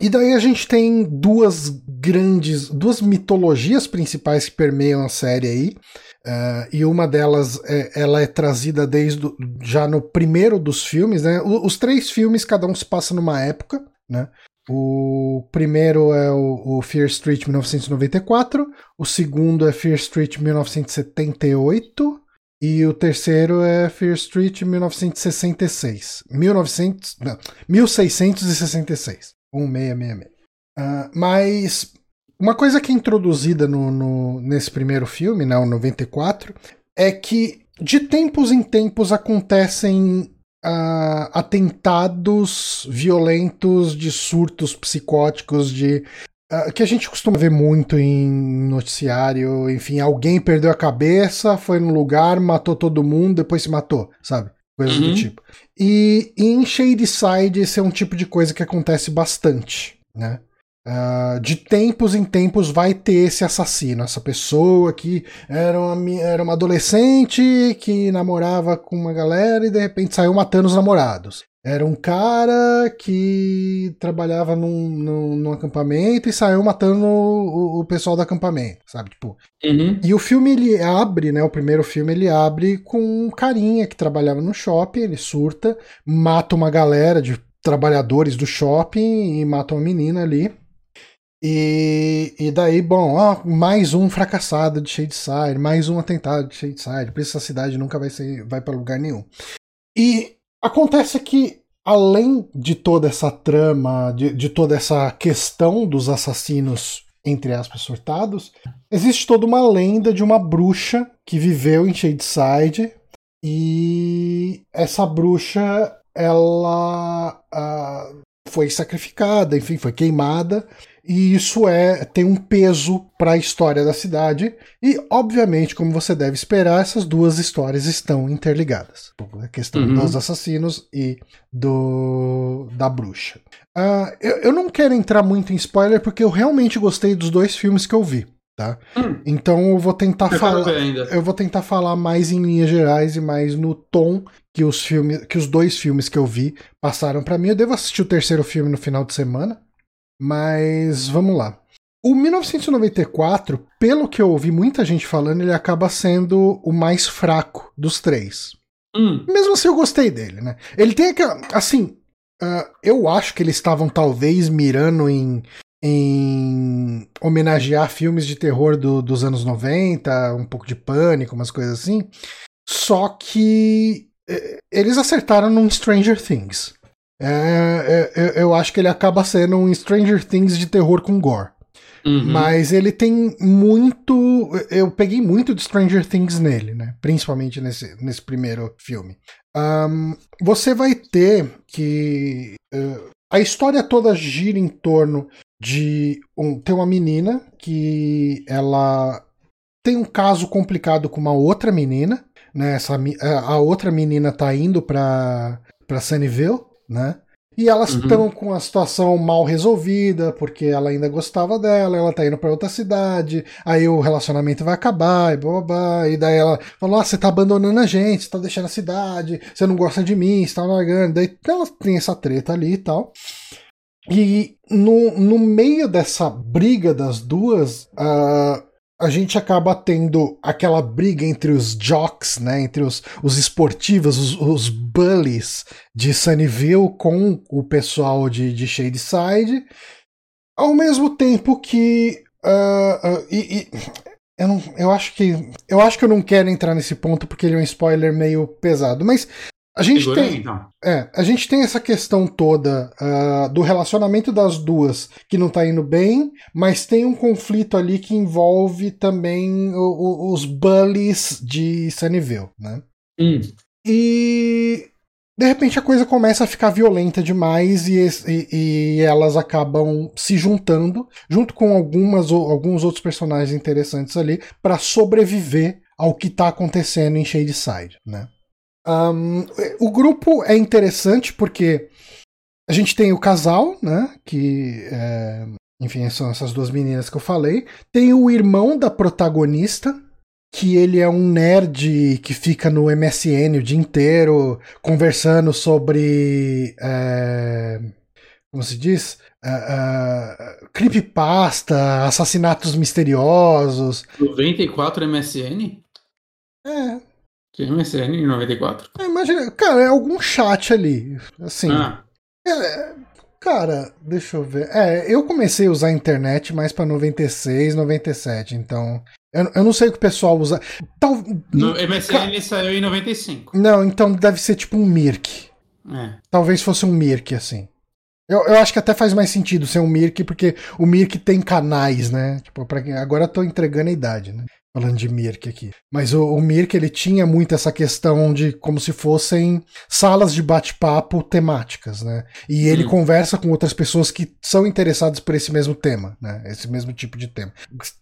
e daí a gente tem duas grandes, duas mitologias principais que permeiam a série aí. Uh, e uma delas é, ela é trazida desde já no primeiro dos filmes, né? O, os três filmes, cada um se passa numa época, né? O primeiro é o, o, Fear Street 1994, o segundo é Fear Street 1978 e o terceiro é Fear Street 1966. 1900, não, 1666. 1666. Uh, mas uma coisa que é introduzida no, no, nesse primeiro filme, né, o 94, é que de tempos em tempos acontecem uh, atentados violentos de surtos psicóticos de uh, que a gente costuma ver muito em noticiário, enfim, alguém perdeu a cabeça, foi num lugar, matou todo mundo, depois se matou, sabe? Coisas uhum. do tipo. E, e em Shadyside esse é um tipo de coisa que acontece bastante, né? Uh, de tempos em tempos vai ter esse assassino, essa pessoa que era uma, era uma adolescente que namorava com uma galera e de repente saiu matando os namorados. Era um cara que trabalhava num, num, num acampamento e saiu matando o, o, pessoal do acampamento, sabe? Tipo. Uhum. E o filme ele abre, né? O primeiro filme ele abre com um carinha que trabalhava no shopping, ele surta, mata uma galera de trabalhadores do shopping e mata uma menina ali. E, e daí, bom, ó, mais um fracassado de Shadeside, mais um atentado de Shadeside. Por isso essa cidade nunca vai ser, vai para lugar nenhum. E acontece que, além de toda essa trama, de, de toda essa questão dos assassinos, entre aspas, surtados, existe toda uma lenda de uma bruxa que viveu em Shadeside. E essa bruxa, ela uh, foi sacrificada, enfim, foi queimada e isso é tem um peso para a história da cidade. E obviamente como você deve esperar essas duas histórias estão interligadas. A questão uhum. dos assassinos e do da bruxa. Uh, eu, eu não quero entrar muito em spoiler porque eu realmente gostei dos dois filmes que eu vi tá? Hum. então eu vou tentar eu falar eu vou tentar falar mais em linhas gerais e mais no tom que os filmes que os dois filmes que eu vi passaram para mim. Eu devo assistir o terceiro filme no final de semana mas vamos lá. O 1994, pelo que eu ouvi muita gente falando, ele acaba sendo o mais fraco dos três. Hum. Mesmo assim, eu gostei dele, né? Ele tem aquela. Assim, uh, eu acho que eles estavam talvez mirando em, em homenagear filmes de terror do, dos anos 90, um pouco de pânico, umas coisas assim. Só que eh, eles acertaram num Stranger Things. É, é, eu acho que ele acaba sendo um Stranger Things de terror com gore. Uhum. Mas ele tem muito. Eu peguei muito de Stranger Things nele, né? Principalmente nesse, nesse primeiro filme. Um, você vai ter que. Uh, a história toda gira em torno de. Um, tem uma menina que ela tem um caso complicado com uma outra menina. Né? Essa, a outra menina tá indo pra, pra Sunnyvale né? E elas estão uhum. com a situação mal resolvida, porque ela ainda gostava dela, ela tá indo para outra cidade, aí o relacionamento vai acabar, e blá, blá, blá e daí ela falou: ah, você tá abandonando a gente, você tá deixando a cidade, você não gosta de mim, você tá largando. Daí ela tem essa treta ali e tal. E no, no meio dessa briga das duas, uh, a gente acaba tendo aquela briga entre os jocks, né, entre os, os esportivos, os, os bullies de Sunnyville com o pessoal de, de Shadeside, ao mesmo tempo que uh, uh, e, e, eu, não, eu acho que eu acho que eu não quero entrar nesse ponto porque ele é um spoiler meio pesado, mas a gente tem, então. é, a gente tem essa questão toda uh, do relacionamento das duas que não tá indo bem, mas tem um conflito ali que envolve também o, o, os bullies de Sunnyvale, né? Hum. E de repente a coisa começa a ficar violenta demais e, e, e elas acabam se juntando, junto com algumas alguns outros personagens interessantes ali, para sobreviver ao que tá acontecendo em Shadeside, né? Um, o grupo é interessante porque a gente tem o casal, né? Que, é, enfim, são essas duas meninas que eu falei. Tem o irmão da protagonista, que ele é um nerd que fica no MSN o dia inteiro conversando sobre. É, como se diz? Uh, uh, creepypasta, assassinatos misteriosos. 94 MSN? É, que MSN em 94? É, imagina, cara, é algum chat ali. Assim. Ah. É, cara, deixa eu ver. É, eu comecei a usar a internet mais pra 96, 97, então. Eu, eu não sei o que o pessoal usa. Tal, no MSN saiu em 95. Não, então deve ser tipo um Mirk. É. Talvez fosse um Mirk, assim. Eu, eu acho que até faz mais sentido ser um Mirk, porque o Mirk tem canais, né? Tipo, pra, agora eu tô entregando a idade, né? Falando de Mirk aqui. Mas o, o Mirk, ele tinha muito essa questão de como se fossem salas de bate-papo temáticas, né? E ele hum. conversa com outras pessoas que são interessadas por esse mesmo tema, né? Esse mesmo tipo de tema.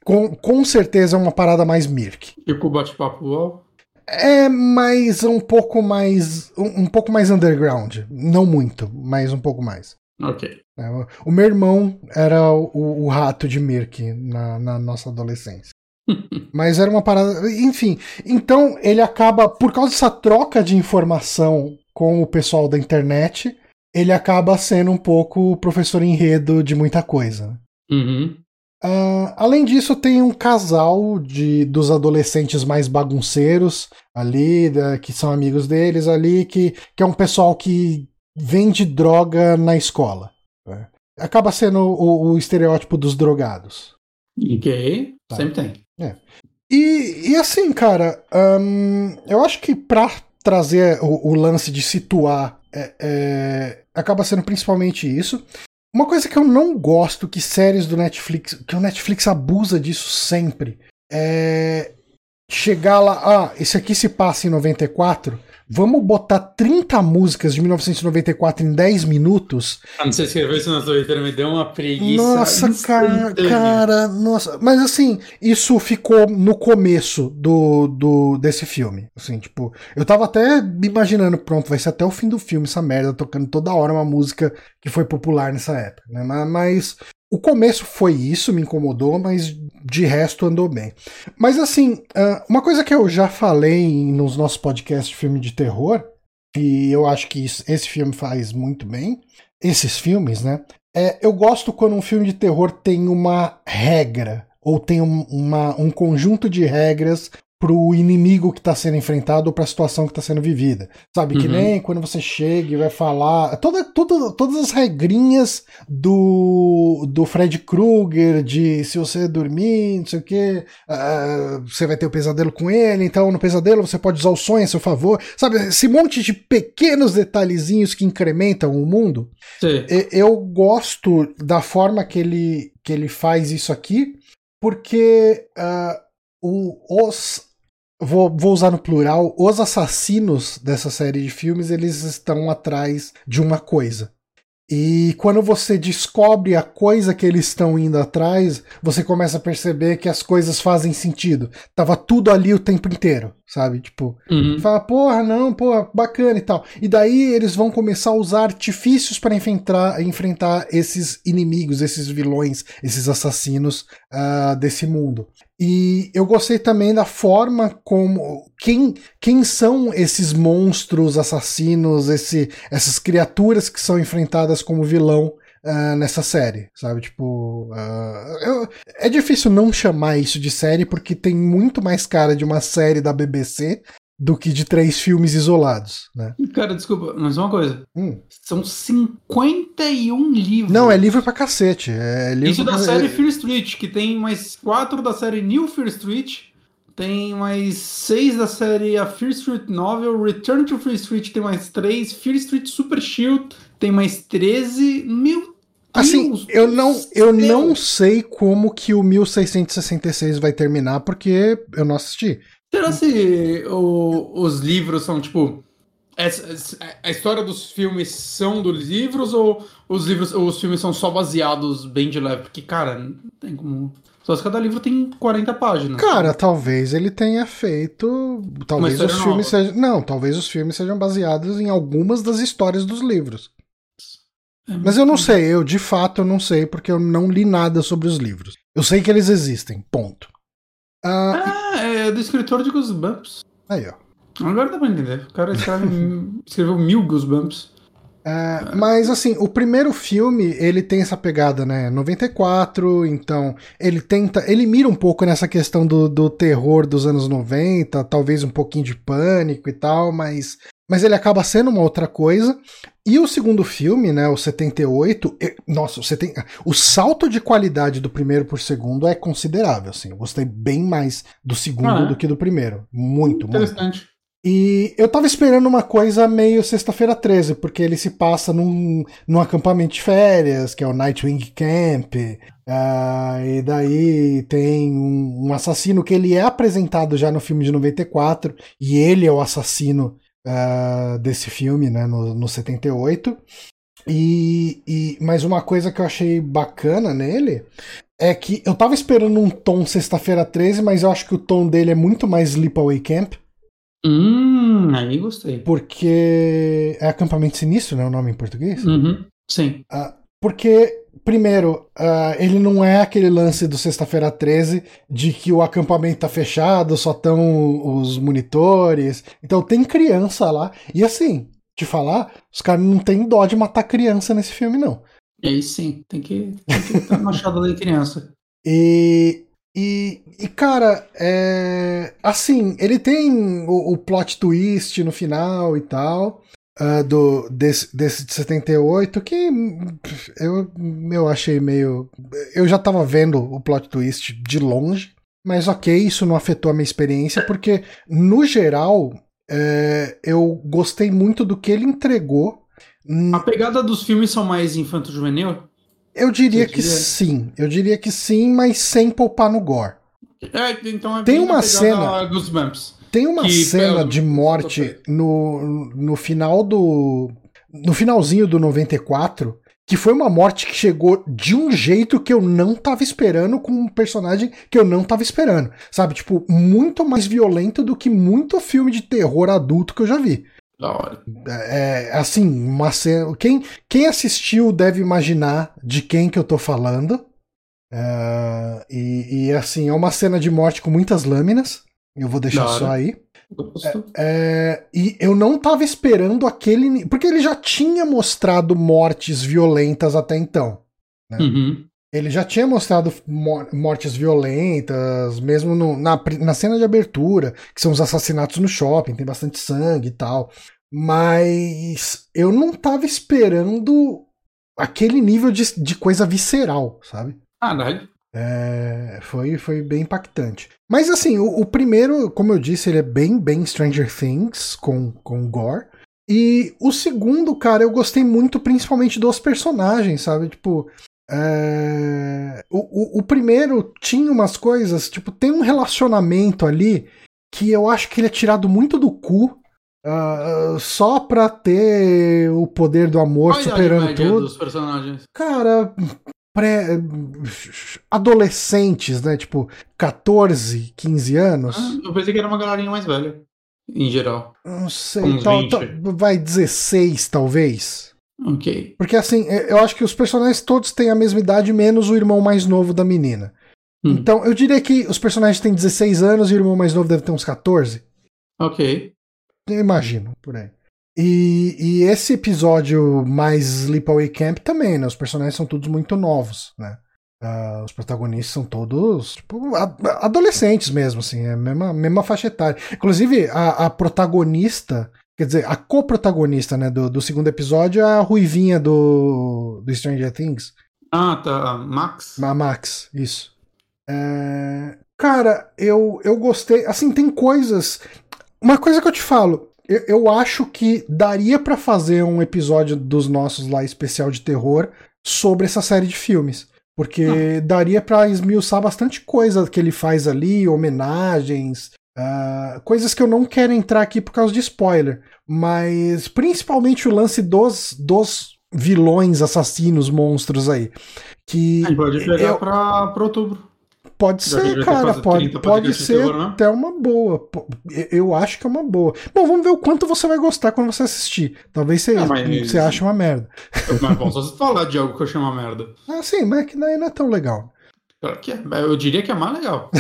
Com, com certeza é uma parada mais Mirk. Tipo bate-papo UOL? É mais um pouco mais um, um, pouco mais underground, não muito, mas um pouco mais. Ok. É, o meu irmão era o, o rato de Mirk na, na nossa adolescência. [LAUGHS] Mas era uma parada. Enfim, então ele acaba, por causa dessa troca de informação com o pessoal da internet, ele acaba sendo um pouco professor enredo de muita coisa. Uhum. Uh, além disso, tem um casal de dos adolescentes mais bagunceiros ali, da, que são amigos deles ali, que, que é um pessoal que vende droga na escola. Né? Acaba sendo o, o, estereótipo dos drogados. Ok, tá. sempre tem. É. E, e assim, cara, eu acho que pra trazer o, o lance de situar é, é, acaba sendo principalmente isso. Uma coisa que eu não gosto que séries do Netflix, que o Netflix abusa disso sempre, é chegar lá, ah, esse aqui se passa em 94, Vamos botar 30 músicas de 1994 em 10 minutos. Ah, não sei se escreveu isso no Twitter, me deu uma preguiça. Nossa, cara, cara, nossa. Mas assim, isso ficou no começo do, do desse filme. Assim, tipo, eu tava até imaginando, pronto, vai ser até o fim do filme essa merda, tocando toda hora uma música que foi popular nessa época, né? Mas o começo foi isso, me incomodou, mas de resto andou bem. Mas assim, ah, uma coisa que eu já falei nos nossos podcasts de filme de terror, e eu acho que esse filme faz muito bem, esses filmes, né? É, eu gosto quando um filme de terror tem uma regra, ou tem um, uma, um conjunto de regras pro inimigo que está sendo enfrentado ou para a situação que está sendo vivida. Sabe? Uhum. Que nem quando você chega e vai falar. Toda, toda, todas as regrinhas do, do Fred Krueger, de se você dormir, não sei o que, uh, você vai ter o um pesadelo com ele, então no pesadelo você pode usar o sonho a seu favor. Sabe? Esse monte de pequenos detalhezinhos que incrementam o mundo. Sim. Eu gosto da forma que ele, que ele faz isso aqui, porque. Uh, o, os vou, vou usar no plural, os assassinos dessa série de filmes, eles estão atrás de uma coisa. E quando você descobre a coisa que eles estão indo atrás, você começa a perceber que as coisas fazem sentido. Tava tudo ali o tempo inteiro, sabe? Tipo, uhum. fala, porra, não, porra, bacana e tal. E daí eles vão começar a usar artifícios para enfrentar, enfrentar esses inimigos, esses vilões, esses assassinos uh, desse mundo. E eu gostei também da forma como. Quem, quem são esses monstros assassinos, esse, essas criaturas que são enfrentadas como vilão uh, nessa série, sabe? Tipo. Uh, eu, é difícil não chamar isso de série porque tem muito mais cara de uma série da BBC do que de três filmes isolados, né? Cara, desculpa, mas uma coisa. Hum. São 51 livros. Não, é livro pra cacete. É livro Isso da série Fear Street, que tem mais quatro da série New Fear Street. Tem mais seis da série A Fear Street Novel, Return to Fear Street tem mais três, Fear Street Super Shield tem mais 13. Meu Assim, Deus eu não, eu não sei como que o 1666 vai terminar, porque eu não assisti. Será se o, os livros são tipo. A história dos filmes são dos livros ou os livros os filmes são só baseados bem de leve? Porque, cara, não tem como. Só se cada livro tem 40 páginas. Cara, talvez ele tenha feito. Talvez os filmes sejam. Não, talvez os filmes sejam baseados em algumas das histórias dos livros. É, mas eu não sei, eu de fato não sei, porque eu não li nada sobre os livros. Eu sei que eles existem, ponto. Uh, ah, é do escritor de Goosebumps. Aí, ó. Agora dá pra entender. O cara escreve, [LAUGHS] escreveu mil Goosebumps. É, mas assim, o primeiro filme, ele tem essa pegada, né? 94, então ele tenta. Ele mira um pouco nessa questão do, do terror dos anos 90, talvez um pouquinho de pânico e tal, mas mas ele acaba sendo uma outra coisa. E o segundo filme, né, o 78, nossa, o, 70, o salto de qualidade do primeiro por segundo é considerável, assim. Eu gostei bem mais do segundo ah, é? do que do primeiro. Muito, Interessante. muito. E eu tava esperando uma coisa meio sexta-feira 13, porque ele se passa num, num acampamento de férias, que é o Nightwing Camp. Uh, e daí tem um, um, assassino que ele é apresentado já no filme de 94, e ele é o assassino uh, desse filme, né, no, no 78. E, e, mas uma coisa que eu achei bacana nele é que eu tava esperando um tom sexta-feira 13, mas eu acho que o tom dele é muito mais Sleepaway Camp. Hum, aí gostei. Porque é acampamento sinistro, né? O nome em português? Uhum, sim. Uh, porque, primeiro, uh, ele não é aquele lance do sexta-feira 13 de que o acampamento tá fechado, só estão os monitores. Então tem criança lá. E assim, te falar, os caras não tem dó de matar criança nesse filme, não. E aí sim, tem que, tem que estar machado de criança. [LAUGHS] E e, e, cara, é, assim, ele tem o, o, plot twist no final e tal, uh, do, desse, desse de 78, que eu, eu achei meio. Eu já tava vendo o plot twist de longe, mas ok, isso não afetou a minha experiência, porque, no geral, é, eu gostei muito do que ele entregou. A pegada dos filmes são mais infanto-juvenil? Eu diria que sim. Eu diria que sim, mas sem poupar no gore. É, então é tem uma cena. Goosebumps, tem uma cena de morte no, no final do. No finalzinho do 94, que foi uma morte que chegou de um jeito que eu não tava esperando, com um personagem que eu não tava esperando. Sabe? Tipo, muito mais violento do que muito filme de terror adulto que eu já vi. Da hora. É, é, assim, uma cena. Quem, quem assistiu deve imaginar de quem que eu tô falando. É, e, e, assim, é uma cena de morte com muitas lâminas. Eu vou deixar só aí. É, é, e eu não tava esperando aquele. Porque ele já tinha mostrado mortes violentas até então. Né? Uhum. Ele já tinha mostrado mortes violentas, mesmo no, na, na cena de abertura, que são os assassinatos no shopping, tem bastante sangue e tal. Mas eu não tava esperando aquele nível de, de coisa visceral, sabe? Caralho. É, foi, foi bem impactante. Mas assim, o, o, primeiro, como eu disse, ele é bem, bem Stranger Things com, com gore. E o segundo, cara, eu gostei muito, principalmente dos personagens, sabe? Tipo, é... O, o, o, primeiro tinha umas coisas, tipo, tem um relacionamento ali que eu acho que ele é tirado muito do cu. Uh, só pra ter o poder do amor Qual superando tudo. Dos personagens? Cara, pré adolescentes, né? Tipo, 14, 15 anos. Ah, eu pensei que era uma galerinha mais velha, em geral. Não sei, tal, tal, vai 16 talvez. Ok. Porque assim, é, eu acho que os personagens todos têm a mesma idade, menos o irmão mais novo da menina. Hum. Então, eu diria que os personagens têm 16 anos e o irmão mais novo deve ter uns 14. Ok. Eu imagino, por aí. E, e esse episódio mais Sleepaway Camp também, né? Os personagens são todos muito novos, né? Uh, os protagonistas são todos tipo, adolescentes mesmo, assim, é a mesma, mesma faixa etária. Inclusive, a, a protagonista Quer dizer, a co-protagonista né, do, do segundo episódio é a Ruivinha do, do Stranger Things. Ah, tá. Max? A Max, isso. É... Cara, eu, eu gostei. Assim, tem coisas. Uma coisa que eu te falo. Eu, eu acho que daria para fazer um episódio dos nossos lá especial de terror sobre essa série de filmes. Porque ah. daria para esmiuçar bastante coisa que ele faz ali, homenagens, uh, coisas que eu não quero entrar aqui por causa de spoiler. Mas principalmente o lance dos, dos vilões, assassinos, monstros aí. Que a pode pegar eu... pra, pra outubro. Pode ser, cara, pode, pode ser terror, né? até uma boa. Eu acho que é uma boa. Bom, vamos ver o quanto você vai gostar quando você assistir. Talvez você, mas... você ache uma merda. Mas bom, só você falar de algo que eu chamo uma merda. Ah, sim, mas é que daí não é tão legal. Claro que é. Eu diria que é mais legal.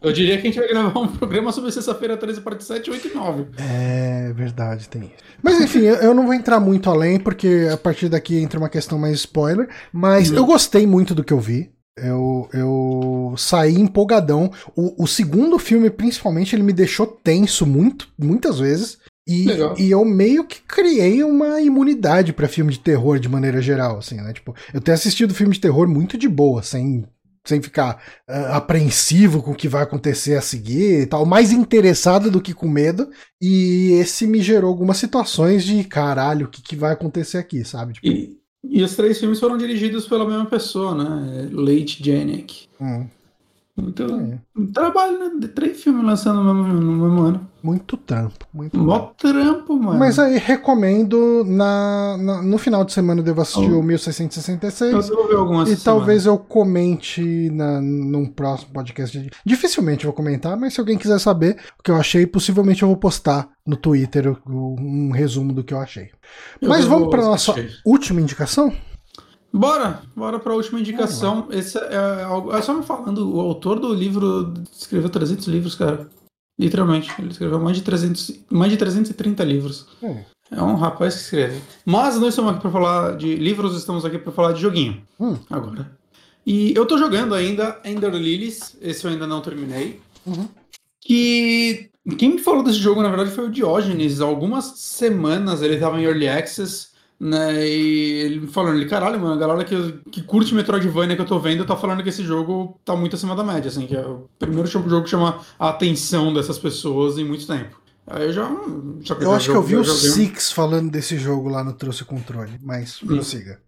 Eu diria que a gente vai gravar um programa sobre sexta-feira 13, parte 7, 8 e 9. É verdade, tem isso. Mas enfim, eu não vou entrar muito além, porque a partir daqui entra uma questão mais spoiler. Mas eu gostei muito do que eu vi. Eu, eu saí empolgadão. O, o segundo filme, principalmente, ele me deixou tenso muito, muitas vezes. E, e, eu meio que criei uma imunidade para filme de terror de maneira geral, assim, né? Tipo, eu tenho assistido filme de terror muito de boa, sem sem ficar uh, apreensivo com o que vai acontecer a seguir e tal, mais interessado do que com medo. E esse me gerou algumas situações de caralho, o que, que vai acontecer aqui, sabe? Tipo... E, e os três filmes foram dirigidos pela mesma pessoa, né? Late Janek. Hum. Então, é. um trabalho, né? De três filmes lançando no mesmo, no mesmo ano. Muito trampo. Muito Mó trampo, mano. Mas aí recomendo na, na, no final de semana eu devo assistir oh. o 1666. Eu ver algumas e talvez eu comente na, num próximo podcast. Dificilmente vou comentar, mas se alguém quiser saber o que eu achei, possivelmente eu vou postar no Twitter um resumo do que eu achei. Eu mas vamos para nossa última indicação? Bora, bora para a última indicação. Esse é, é, é, só me falando, o autor do livro escreveu 300 livros, cara. Literalmente, ele escreveu mais de 300, mais de 330 livros. É. é um rapaz que escreve. Mas nós estamos aqui para falar de livros, estamos aqui para falar de joguinho. Hum. Agora. E eu tô jogando ainda Ender Lilies, esse eu ainda não terminei. Uhum. Que quem me falou desse jogo, na verdade, foi o Diógenes. Algumas semanas ele estava em Early Access. Né, e ele falando, ele, caralho, mano, a galera que, que curte Metroidvania que eu tô vendo tá falando que esse jogo tá muito acima da média, assim, que é o primeiro jogo que chama a atenção dessas pessoas em muito tempo. Aí eu já. já eu acho jogo, que eu vi o Six falando desse jogo lá no Trouxe Controle, mas prossiga.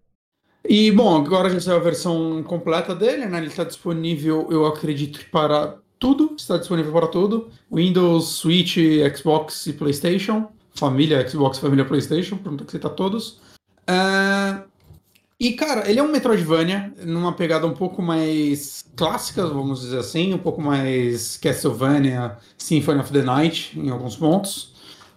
E bom, agora já saiu a versão completa dele, né? Ele está disponível, eu acredito que para tudo, está disponível para tudo: Windows, Switch, Xbox e PlayStation família Xbox, família PlayStation, pronto que citar todos. Uh, e, cara, ele é um Metroidvania, numa pegada um pouco mais clássica, vamos dizer assim, um pouco mais Castlevania, Symphony of the Night, em alguns pontos.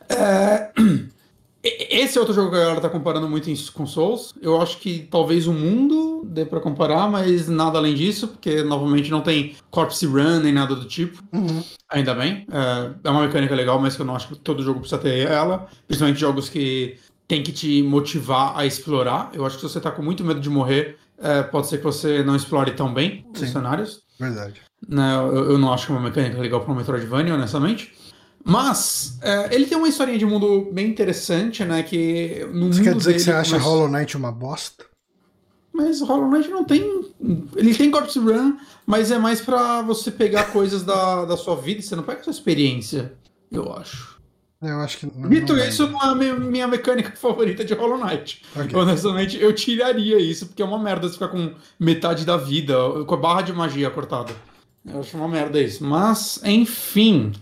Uh, [CLEARS THROAT] esse é outro jogo que a galera tá comparando muito com Souls. Eu acho que talvez o mundo dê para comparar, mas nada além disso, porque novamente não tem corpse run nem nada do tipo. Uhum. Ainda bem. É, é, uma mecânica legal, mas que eu não acho que todo jogo precisa ter ela. Principalmente jogos que tem que te motivar a explorar. Eu acho que se você tá com muito medo de morrer, é, pode ser que você não explore tão bem Sim. os cenários. Verdade. Né, eu, não acho que é uma mecânica legal para um Metroidvania, honestamente. Mas é, ele tem uma historinha de mundo bem interessante, né? Que no você quer dizer que você acha Hollow Knight uma bosta? Mas Hollow Knight não tem. Ele tem Corpse Run, mas é mais para você pegar coisas da, da sua vida, você não pega a sua experiência, eu acho. Eu acho que. Não, Dito não isso, não é a minha mecânica [LAUGHS] favorita de Hollow Knight. Okay. Honestamente, eu tiraria isso, porque é uma merda você ficar com metade da vida, com a barra de magia cortada. Eu acho uma merda isso. Mas, enfim.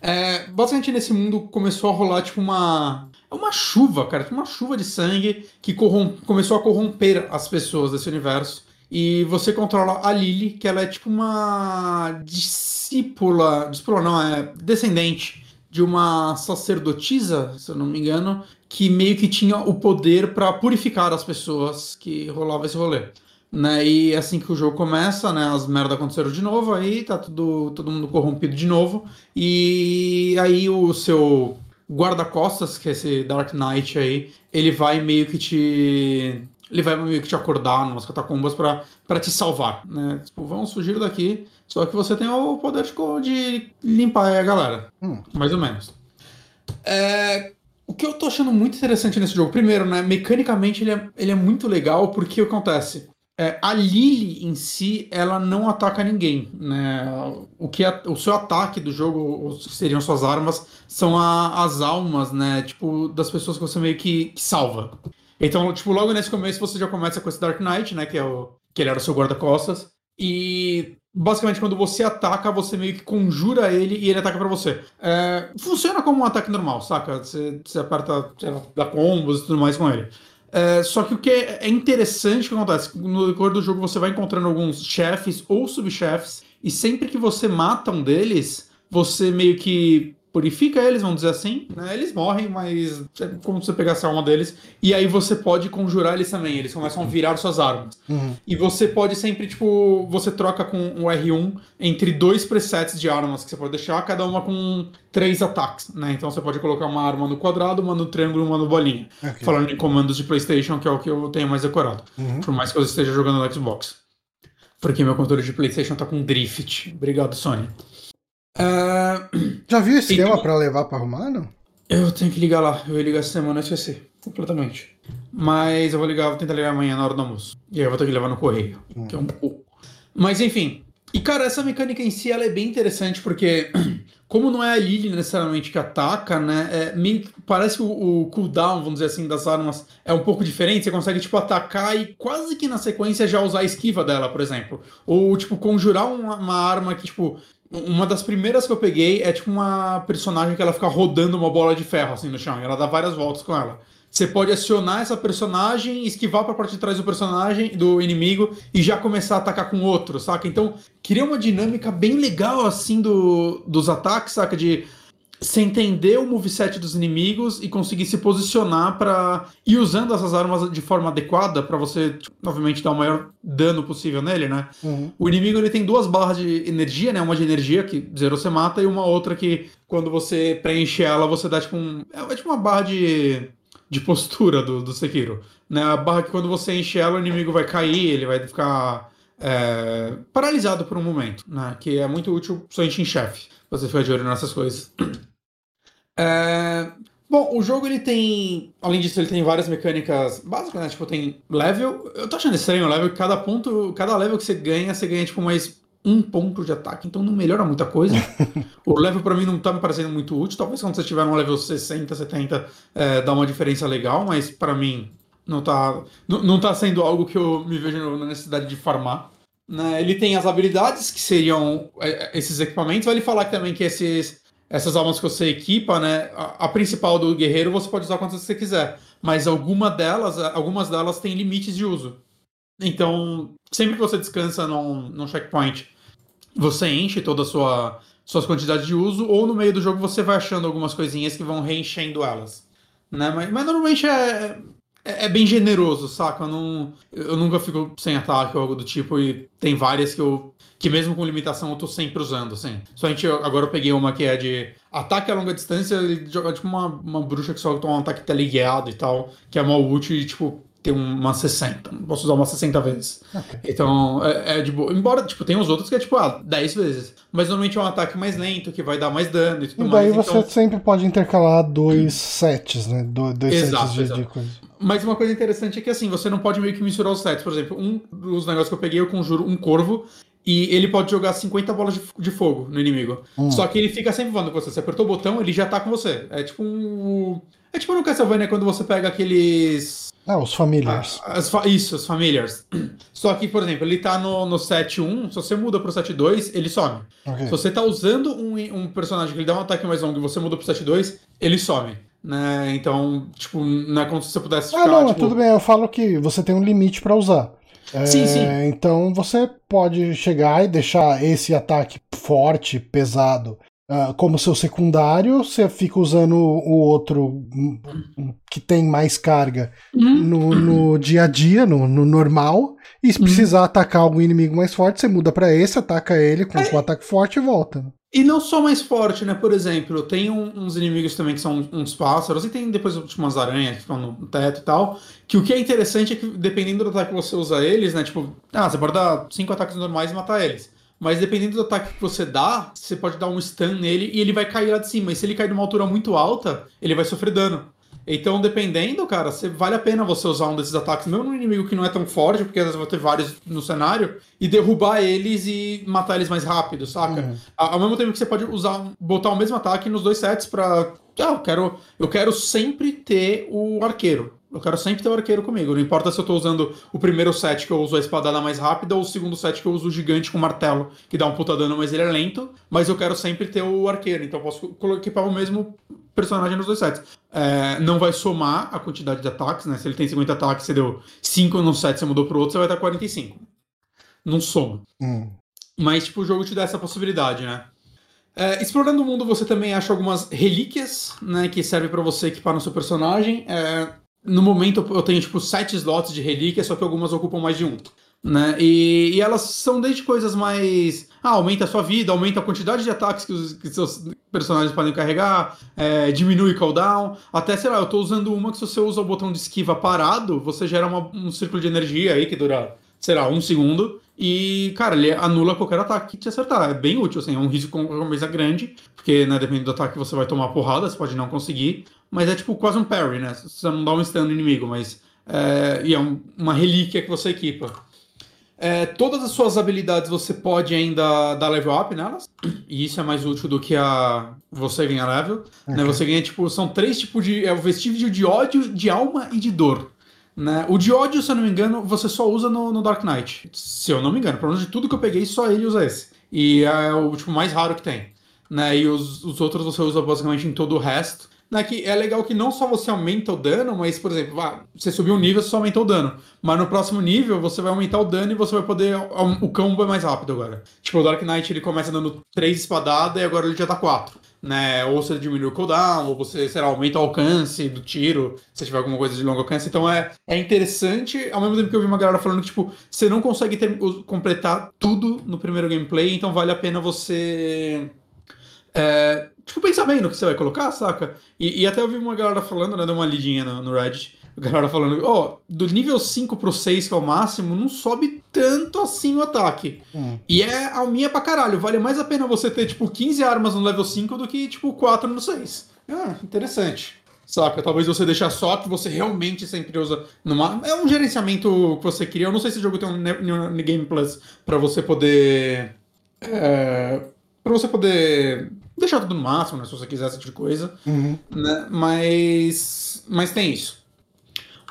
É, basicamente nesse mundo começou a rolar tipo uma uma chuva, cara, uma chuva de sangue que começou a corromper as pessoas desse universo. E você controla a Lily, que ela é tipo uma discípula, discípula não, é descendente de uma sacerdotisa, se eu não me engano, que meio que tinha o poder para purificar as pessoas que rolava esse rolê. Né? E assim que o jogo começa, né, as merdas aconteceram de novo, aí tá tudo, todo mundo corrompido de novo. E aí o seu guarda-costas, que é esse Dark Knight aí, ele vai meio que te. Ele vai meio que te acordar nas catacumbas para te salvar, né? Tipo, vamos fugir daqui. Só que você tem o poder de, de limpar a galera. Hum. Mais ou menos. É, o que eu tô achando muito interessante nesse jogo, primeiro, né? Mecanicamente ele é, ele é muito legal porque o que acontece? É, a Lily em si, ela não ataca ninguém, né? O que é, o seu ataque do jogo seriam suas armas são a, as almas, né? Tipo das pessoas que você meio que, que, salva. Então, tipo, logo nesse começo você já começa com esse Dark Knight, né? Que é o que ele era o seu guarda-costas e basicamente quando você ataca você meio que conjura ele e ele ataca para você. É, funciona como um ataque normal, saca? Você, você aperta, você dá combos e tudo mais com ele. É, só que o que é interessante que acontece, no decorrer do jogo você vai encontrando alguns chefes ou subchefes, e sempre que você mata um deles, você meio que purifica eles, vamos dizer assim, né? Eles morrem, mas é como se você pegasse a alma deles. E aí você pode conjurar eles também, eles começam a virar suas armas. Uhum. E você pode sempre, tipo, você troca com o R1 entre dois presets de armas que você pode deixar, cada uma com três ataques, né? Então você pode colocar uma arma no quadrado, uma no triângulo e uma no bolinha. Okay. Falando em comandos de PlayStation, que é o que eu tenho mais decorado. Uhum. Por mais que eu esteja jogando no Xbox. Porque meu controle de PlayStation tá com drift. Obrigado, Sony. Uh, Já viu esse esquema para levar para arrumar, não? Eu tenho que ligar lá. Eu ia ligar essa semana e esqueci. Completamente. Mas eu vou ligar, vou tentar ligar amanhã na hora do almoço. E aí eu vou ter que levar no correio, hum. que é um pouco. Mas enfim. E cara, essa mecânica em si ela é bem interessante porque, [CLEARS THROAT] como não é a Lily necessariamente que ataca, né? É, meio, parece que o, o, cooldown, vamos dizer assim, das armas é um pouco diferente. Você consegue, tipo, atacar e quase que na sequência já usar a esquiva dela, por exemplo. Ou, tipo, conjurar uma, uma arma que, tipo, uma das primeiras que eu peguei é tipo uma personagem que ela fica rodando uma bola de ferro assim no chão. E ela dá várias voltas com ela. Você pode acionar essa personagem, esquivar para parte de trás do personagem, do inimigo, e já começar a atacar com outro, saca? Então, cria uma dinâmica bem legal, assim, do, dos ataques, saca? De você entender o moveset dos inimigos e conseguir se posicionar para ir usando essas armas de forma adequada para você, tipo, obviamente, dar o maior dano possível nele, né? Uhum. O inimigo ele tem duas barras de energia, né? Uma de energia que zero você mata e uma outra que quando você preenche ela você dá tipo um é, é tipo uma barra de de postura do, do Sekiro. Né? A barra que quando você enche ela, o inimigo vai cair, ele vai ficar é, paralisado por um momento, né? Que é muito útil somente em chefe. Você ficar de olho nessas coisas. [CLEARS THROAT] É, bom, o jogo ele tem. Além disso, ele tem várias mecânicas básicas, né? Tipo, tem level. Eu tô achando estranho o level, cada ponto, cada level que você ganha, você ganha tipo mais um ponto de ataque, então não melhora muita coisa. [LAUGHS] o level para mim não tá me parecendo muito útil. Talvez quando você estiver no level 60, 70, é, dá uma diferença legal, mas para mim não tá, não, não tá sendo algo que eu me vejo na necessidade de farmar. Né? Ele tem as habilidades, que seriam é, esses equipamentos. Vale falar também que esses, essas almas que você equipa, né? A, a, principal do guerreiro você pode usar quantas você quiser. Mas alguma delas, algumas delas têm limites de uso. Então, sempre que você descansa num, num checkpoint você enche toda a sua suas quantidades de uso, ou no meio do jogo você vai achando algumas coisinhas que vão reenchendo elas. Né? Mas, mas normalmente é, é, é, bem generoso, saca? Eu, não, eu nunca fico sem ataque ou algo do tipo, e tem várias que eu. Que mesmo com limitação eu tô sempre usando, assim. Só a gente, agora eu peguei uma que é de ataque a longa distância, ele joga tipo uma, uma bruxa que só toma um ataque teleguiado e tal, que é mal útil e, tipo, ter uma 60. Não posso usar uma 60 vezes. Okay. Então, é, é, de boa. Embora, tipo, tem os outros que é tipo, ah, 10 vezes. Mas normalmente é um ataque mais lento, que vai dar mais dano e tudo e daí mais. você então... sempre pode intercalar dois sets, né? Do, dois exato, sets de, de coisa. Mas uma coisa interessante é que, assim, você não pode meio que misturar os sets. Por exemplo, um dos negócios que eu peguei, eu conjuro um corvo e ele pode jogar 50 bolas de, de fogo no inimigo. Hum. Só que ele fica sempre voando com você. Você apertou o botão, ele já tá com você. É tipo um. É tipo no Castlevania quando você pega aqueles. Ah, os familiars. Ah, as fa isso, os familiars. [CLEARS THROAT] Só que, por exemplo, ele tá no, no set 1, se você muda pro set 2, ele some. Okay. Se você tá usando um, um personagem que ele dá um ataque mais longo e você muda pro set 2, ele some. Né? Então, tipo, não é como se você pudesse ah, ficar. Ah, não, tipo... tudo bem, eu falo que você tem um limite para usar. Sim, é, sim. Então você pode chegar e deixar esse ataque forte, pesado, uh, como seu secundário, você fica usando o outro que tem mais carga uhum. no, no, dia a dia, no, no normal. E se uhum. precisar atacar algum inimigo mais forte, você muda para esse, ataca ele com, é. um ataque forte e volta. E não só mais forte, né? Por exemplo, tem um, uns inimigos também que são uns pássaros, e tem depois tipo, umas aranhas que estão no teto e tal. Que o que é interessante é que, dependendo do ataque que você usa eles, né? Tipo, ah, você pode dar cinco ataques normais e matar eles. Mas dependendo do ataque que você dá, você pode dar um stun nele e ele vai cair lá de cima. E se ele cair de uma altura muito alta, ele vai sofrer dano. Então, dependendo, cara, você, vale a pena você usar um desses ataques, mesmo num inimigo que não é tão forte, porque às vezes vai ter vários no cenário, e derrubar eles e matar eles mais rápido, saca? Uhum. Ao mesmo tempo que você pode usar, botar o mesmo ataque nos dois sets pra. Ah, eu quero, eu quero sempre ter o arqueiro. Eu quero sempre ter o arqueiro comigo. Não importa se eu tô usando o primeiro set que eu uso a espadada mais rápida ou o segundo set que eu uso o gigante com martelo, que dá um puta dano, mas ele é lento. Mas eu quero sempre ter o arqueiro. Então eu posso equipar o mesmo personagem nos dois sets. É, não vai somar a quantidade de ataques, né? Se ele tem 50 ataques, você deu 5 no set, você mudou pro outro, você vai dar 45. Não soma. Hum. Mas, tipo, o jogo te dá essa possibilidade, né? É, explorando o mundo, você também acha algumas relíquias, né? Que servem para você equipar no seu personagem. É, no momento, eu tenho, tipo, 7 slots de relíquias, só que algumas ocupam mais de um. Né? E, e, elas são desde coisas mais. Ah, aumenta a sua vida, aumenta a quantidade de ataques que os que seus personagens podem carregar, é, diminui o cooldown. Até, sei lá, eu tô usando uma que se você usa o botão de esquiva parado, você gera uma, um círculo de energia aí que dura, sei lá, um segundo. E, cara, ele anula qualquer ataque que te acertar. É bem útil, assim, é um risco com coisa grande, porque, né, dependendo do ataque você vai tomar porrada, você pode não conseguir. Mas é tipo quase um parry, né? Você não dá um stun no inimigo, mas. É, e é um, uma relíquia que você equipa. é, todas as suas habilidades você pode ainda dar level up nelas. [CLEARS THROAT] E isso é mais útil do que a você ganhar level. Né? Você ganha, tipo, são três tipos de. É o vestígio de ódio, de alma e de dor. Né? O de ódio, se eu não me engano, você só usa no, no Dark Knight. Se eu não me engano, pelo menos de tudo que eu peguei, só ele usa esse. E é o tipo mais raro que tem. Né? E os, os outros você usa basicamente em todo o resto. Né, que é legal que não só você aumenta o dano, mas, por exemplo, ah, você subiu um nível, você só aumentou o dano. Mas no próximo nível, você vai aumentar o dano e você vai poder. O combo é mais rápido agora. Tipo, o Dark Knight ele começa dando 3 espadadas e agora ele já tá 4. Né? Ou você diminui o cooldown, ou você, sei lá, aumenta o alcance do tiro, se tiver alguma coisa de longo alcance. Então é, é interessante, ao mesmo tempo que eu vi uma galera falando que, tipo, você não consegue ter, completar tudo no primeiro gameplay, então vale a pena você. É, tipo, pensar bem no que você vai colocar, saca? E, e até eu vi uma galera falando, né? Deu uma lidinha no, no Reddit. A galera falando, ó, oh, do nível 5 pro 6, que é o máximo, não sobe tanto assim o ataque. Hum. E é a minha pra caralho. Vale mais a pena você ter, tipo, 15 armas no level 5 do que, tipo, 4 no 6. Ah, interessante. Saca? Talvez você deixar só que você realmente sempre usa. Numa... É um gerenciamento que você cria. Eu não sei se o jogo tem um Game Plus pra você poder. É... Pra você poder deixar tudo no máximo, né, se você quiser esse tipo de coisa. Uhum. Né? Mas, mas tem isso.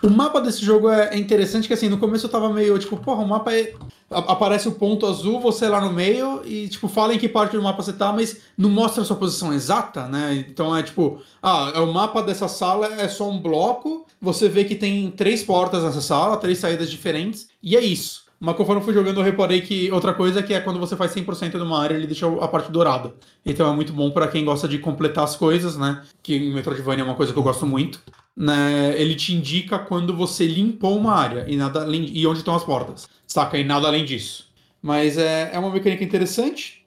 O mapa desse jogo é, interessante que assim, no começo eu tava meio tipo, porra, o mapa é. Aparece o ponto azul, você lá no meio, e tipo, fala em que parte do mapa você tá, mas não mostra a sua posição exata, né? Então é tipo, ah, é o mapa dessa sala é só um bloco, você vê que tem três portas nessa sala, três saídas diferentes, e é isso. Mas conforme eu fui jogando, eu reparei que outra coisa que é quando você faz 100% de uma área, ele deixa a parte dourada. Então é muito bom para quem gosta de completar as coisas, né? Que em Metroidvania é uma coisa que eu gosto muito. Né? Ele te indica quando você limpou uma área e, nada além, e onde estão as portas, saca? E nada além disso. Mas é, é uma mecânica interessante.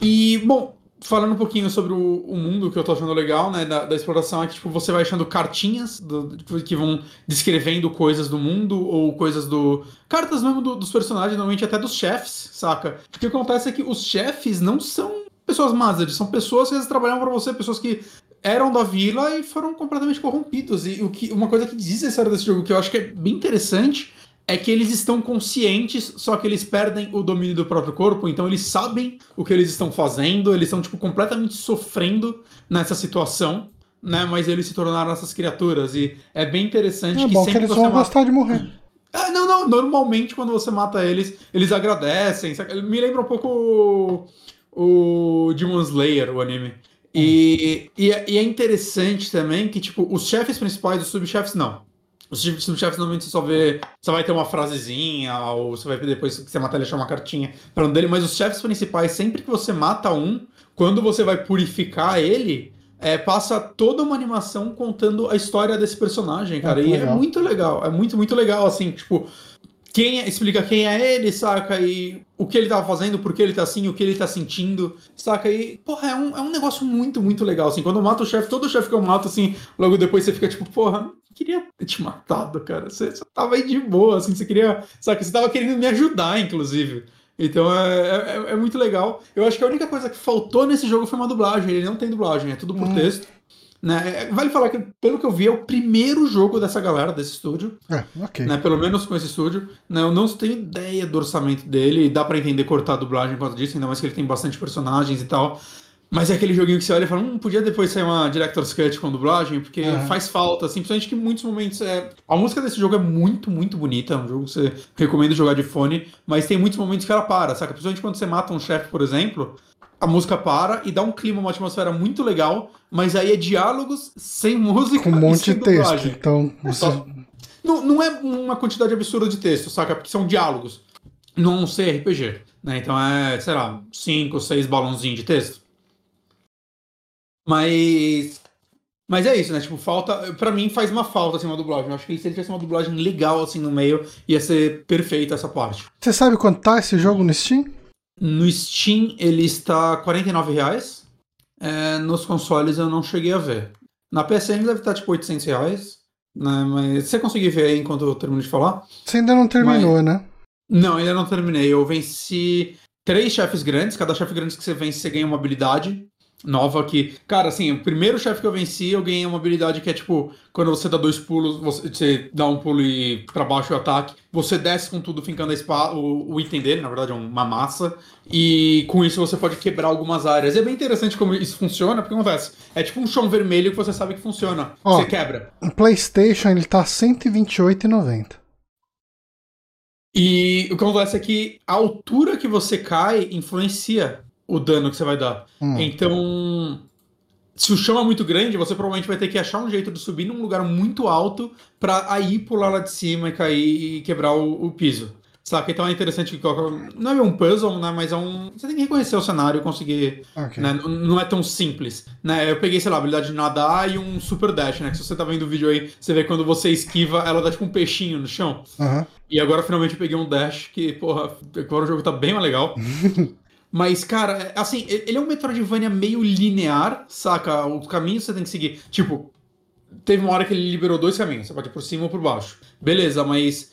E, bom, falando um pouquinho sobre o, o, mundo que eu tô achando legal, né, da, da exploração, é que tipo, você vai achando cartinhas do, que vão descrevendo coisas do mundo ou coisas do. Cartas mesmo do, dos personagens, normalmente até dos chefes, saca? O que acontece é que os chefes não são pessoas más, eles são pessoas que trabalham para você, pessoas que eram da vila e foram completamente corrompidos. E o que, uma coisa que diz a história desse jogo que eu acho que é bem interessante é que eles estão conscientes, só que eles perdem o domínio do próprio corpo, então eles sabem o que eles estão fazendo, eles estão tipo completamente sofrendo nessa situação, né? Mas eles se tornaram essas criaturas e é bem interessante é que bom sempre que eles vão mata... gostar de morrer. Ah, não, não. Normalmente, quando você mata eles, eles agradecem. Me lembra um pouco o, o Demon Slayer, o anime. E, e, é, e, é interessante também que, tipo, os chefes principais, os subchefes, não. Os subchefes normalmente você só vê. Você vai ter uma frasezinha, ou você vai depois que você mata ele achar uma cartinha para um dele, mas os chefes principais, sempre que você mata um, quando você vai purificar ele, é, passa toda uma animação contando a história desse personagem, cara. É, e legal. é muito legal. É muito, muito legal, assim, tipo. Quem é, explica quem é ele, saca? E o que ele tá fazendo, por que ele tá assim, o que ele tá sentindo, saca? E, porra, é um, é um negócio muito, muito legal, assim. Quando eu mato o chefe, todo chefe que eu mato, assim, logo depois você fica tipo, porra, queria ter te matado, cara. Você, você tava aí de boa, assim, você queria. Sabe, você tava querendo me ajudar, inclusive. Então é, é, é, muito legal. Eu acho que a única coisa que faltou nesse jogo foi uma dublagem. Ele não tem dublagem, é tudo por hum. texto. Né? Vale falar que, pelo que eu vi, é o primeiro jogo dessa galera, desse estúdio. É, ok. Né? Pelo menos com esse estúdio. Né? Eu não tenho ideia do orçamento dele. Dá para entender cortar a dublagem por causa disso, ainda mais que ele tem bastante personagens e tal. Mas é aquele joguinho que você olha e fala, hum, podia depois sair uma Director's Cut com dublagem, porque uhum. faz falta, assim, principalmente que em muitos momentos é... A música desse jogo é muito, muito bonita, é um jogo que você recomenda jogar de fone, mas tem muitos momentos que ela para, saca? Principalmente quando você mata um chefe, por exemplo, a música para e dá um clima, uma atmosfera muito legal, mas aí é diálogos sem música Com um monte de texto, então... Você... Não, não é uma quantidade absurda de texto, saca? Porque são diálogos, não sei RPG, né? Então é, sei lá, cinco, seis balãozinhos de texto. Mas. Mas é isso, né? Tipo, falta. Pra mim faz uma falta assim uma dublagem. Eu acho que se ele tivesse uma dublagem legal assim no meio, ia ser perfeita essa parte. Você sabe quanto tá esse jogo no Steam? No Steam ele está 49 reais. É, nos consoles eu não cheguei a ver. Na PSN deve estar tipo 800 reais. Né? Mas você conseguiu ver aí enquanto eu termino de falar? Você ainda não terminou, Mas... né? Não, ainda não terminei. Eu venci três chefes grandes. Cada chefe grande que você vence, você ganha uma habilidade. Nova que, cara, assim, o primeiro chefe que eu venci, eu ganhei uma habilidade que é tipo, quando você dá dois pulos, você, você dá um pulo e para baixo o ataque, você desce com tudo fincando a espada, o, o, item dele, na verdade é uma massa, e com isso você pode quebrar algumas áreas. E é bem interessante como isso funciona, porque acontece, é tipo um chão vermelho que você sabe que funciona, Ó, você quebra. O PlayStation ele tá 128,90. E o que acontece é que a altura que você cai influencia o dano que você vai dar. Hum. Então, se o chão é muito grande, você provavelmente vai ter que achar um jeito de subir num lugar muito alto para aí pular lá de cima e cair e quebrar o, o piso. Saca? Então é interessante que não é um puzzle, né? Mas é um. Você tem que reconhecer o cenário e conseguir. Okay. Né? Não é tão simples. Né? Eu peguei, sei lá, a habilidade de nadar e um super dash, né? Que se você tá vendo o vídeo aí, você vê quando você esquiva, ela dá tipo um peixinho no chão. Uhum. E agora finalmente eu peguei um dash que, porra, agora o jogo tá bem mais legal. [LAUGHS] Mas, cara, é, assim, ele é um Metroidvania meio linear, saca? O caminho você tem que seguir. Tipo, teve uma hora que ele liberou dois caminhos, você pode ir por cima ou por baixo. Beleza, mas.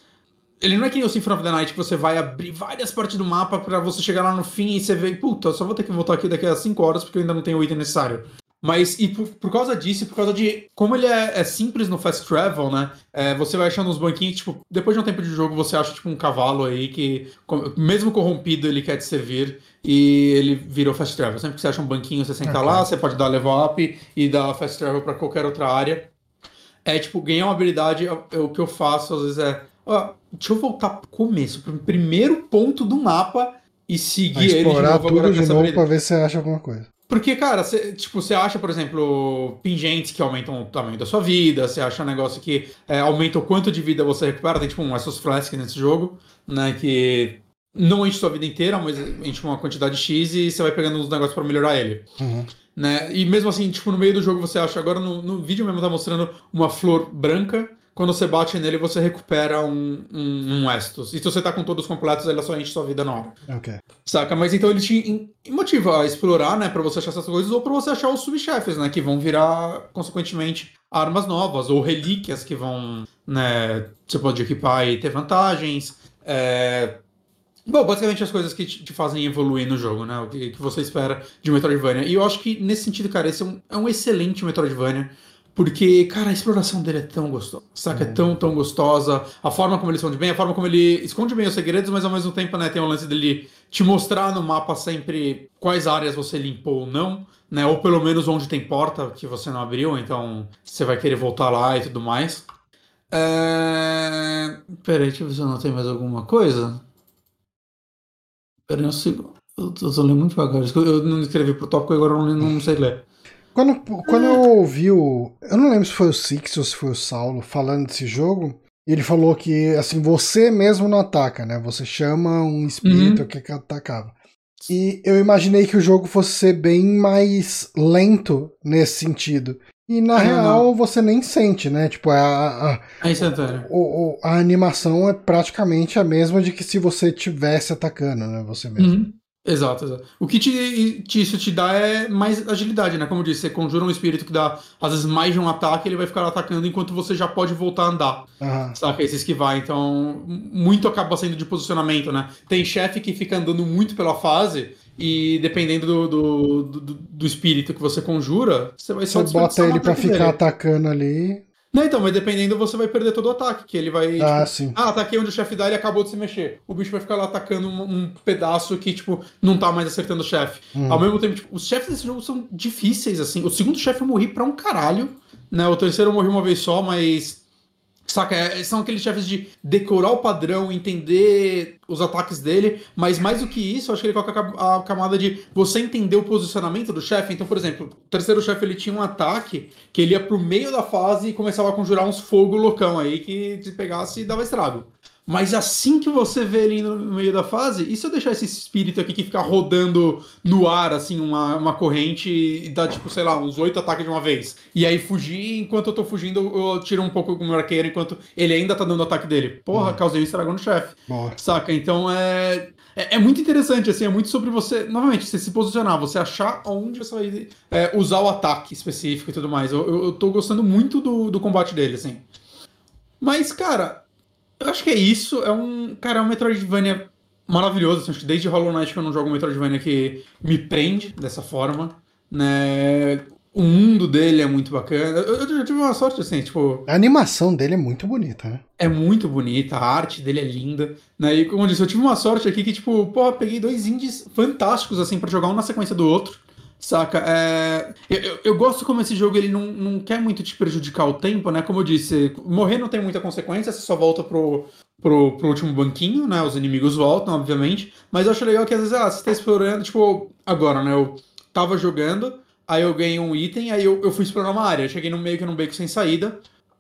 Ele não é que nem o Symphony of the Night que você vai abrir várias partes do mapa para você chegar lá no fim e você vê, puta, só vou ter que voltar aqui daqui a 5 horas porque eu ainda não tenho o item necessário. Mas, e por, por, causa disso, por causa de como ele é, é simples no fast travel, né? É, você vai achando uns banquinhos, tipo, depois de um tempo de jogo, você acha, tipo, um cavalo aí que, mesmo corrompido, ele quer te servir e ele virou fast travel. Sempre que você acha um banquinho, você senta okay. lá, você pode dar level up e dar fast travel para qualquer outra área. É, tipo, ganhar uma habilidade, é, é, o que eu faço às vezes é, ó, deixa eu voltar pro começo, pro primeiro ponto do mapa e seguir ele de novo. tudo de novo pra ver se você acha alguma coisa. Porque, cara, cê, tipo, você acha, por exemplo, pingentes que aumentam o tamanho da sua vida, você acha um negócio que é, aumenta o quanto de vida você recupera, tem tipo um Essos Flask nesse jogo, né, que não enche sua vida inteira, mas enche uma quantidade X e você vai pegando uns negócios para melhorar ele. Uhum. Né? E mesmo assim, tipo, no meio do jogo você acha, agora no, no vídeo mesmo tá mostrando uma flor branca, quando você bate nele, você recupera um, um, um Estus. E se você tá com todos completos, ele só enche sua vida na hora. Ok. Saca? Mas então ele te motiva a explorar, né? Pra você achar essas coisas, ou pra você achar os subchefes, né? Que vão virar, consequentemente, armas novas, ou relíquias que vão, né? Você pode equipar e ter vantagens. É... Bom, basicamente as coisas que te, fazem evoluir no jogo, né? O que, que, você espera de Metroidvania. E eu acho que, nesse sentido, cara, esse é um, é um excelente Metroidvania. Porque, cara, a exploração dele é tão gostosa, saca? É uhum. tão, tão gostosa. A forma como ele esconde bem, a forma como ele esconde bem os segredos, mas ao mesmo tempo, né, tem o lance dele te mostrar no mapa sempre quais áreas você limpou ou não, né? Ou pelo menos onde tem porta que você não abriu, então você vai querer voltar lá e tudo mais. É... Peraí, deixa eu ver se eu não tenho mais alguma coisa. Peraí um segundo. Eu tô, lendo muito devagar. Eu não escrevi pro tópico, agora eu não, não sei ler. Quando, quando eu ouvi o. Eu não lembro se foi o Six ou se foi o Saulo falando desse jogo. Ele falou que, assim, você mesmo não ataca, né? Você chama um espírito uhum. que atacava. E eu imaginei que o jogo fosse ser bem mais lento nesse sentido. E na real não. você nem sente, né? Tipo, a, a, é instantâneo. A, a, animação é praticamente a mesma de que se você tivesse atacando, né? Você mesmo. Uhum. Exato, exato. O que te, te, isso te dá é mais agilidade, né? Como eu disse, você conjura um espírito que dá, às vezes, mais de um ataque, ele vai ficar atacando enquanto você já pode voltar a andar. Uhum. Saca? Esse esquivar. Então, muito acaba sendo de posicionamento, né? Tem chefe que fica andando muito pela fase e dependendo do, do, do, do espírito que você conjura, você vai só Você bota ele pra ficar dele. atacando ali. Não, então, mas dependendo, você vai perder todo o ataque, que ele vai. Ah, tipo, sim. Ah, ataquei onde o chefe dá e acabou de se mexer. O bicho vai ficar lá atacando um, um pedaço que, tipo, não tá mais acertando o chefe. Hum. Ao mesmo tempo, tipo, os chefes desse jogo são difíceis, assim. O segundo chefe eu morri pra um caralho, né? O terceiro eu morri uma vez só, mas Saca? É, são aqueles chefes de decorar o padrão, entender os ataques dele, mas mais do que isso, acho que ele coloca a camada de você entender o posicionamento do chefe. Então, por exemplo, o terceiro chefe ele tinha um ataque que ele ia pro meio da fase e começava a conjurar uns fogo loucão aí que se pegasse dava estrago. Mas assim que você vê ele no meio da fase, e se eu deixar esse espírito aqui que fica rodando no ar, assim, uma, uma corrente e dá, tipo, sei lá, uns oito ataques de uma vez? E aí fugir, enquanto eu tô fugindo, eu tiro um pouco o meu arqueiro enquanto ele ainda tá dando ataque dele. Porra, uhum. causei um estrago no chefe. Saca? Então é, é. É muito interessante, assim, é muito sobre você, novamente, você se posicionar, você achar onde você vai é, usar o ataque específico e tudo mais. Eu, eu, eu tô gostando muito do, do combate dele, assim. Mas, cara, eu acho que é isso. É um. Cara, é um Metroidvania maravilhoso. Assim, acho que desde Hollow Knight que eu não jogo um Metroidvania que me prende dessa forma. né? O mundo dele é muito bacana. Eu, eu, eu, tive uma sorte assim, tipo. A animação dele é muito bonita, né? É muito bonita, a arte dele é linda. Né? E como eu disse, eu tive uma sorte aqui que, tipo, pô, peguei dois indies fantásticos, assim, para jogar um na sequência do outro. Saca? É... Eu, eu, gosto como esse jogo ele não, não quer muito te prejudicar o tempo, né? Como eu disse, morrer não tem muita consequência, você só volta pro, pro, pro último banquinho, né? Os inimigos voltam, obviamente. Mas eu acho legal que às vezes, ah, você tá explorando, tipo, agora, né? Eu tava jogando, aí eu ganhei um item, aí eu, eu fui explorar uma área. Cheguei no meio que num beco sem saída.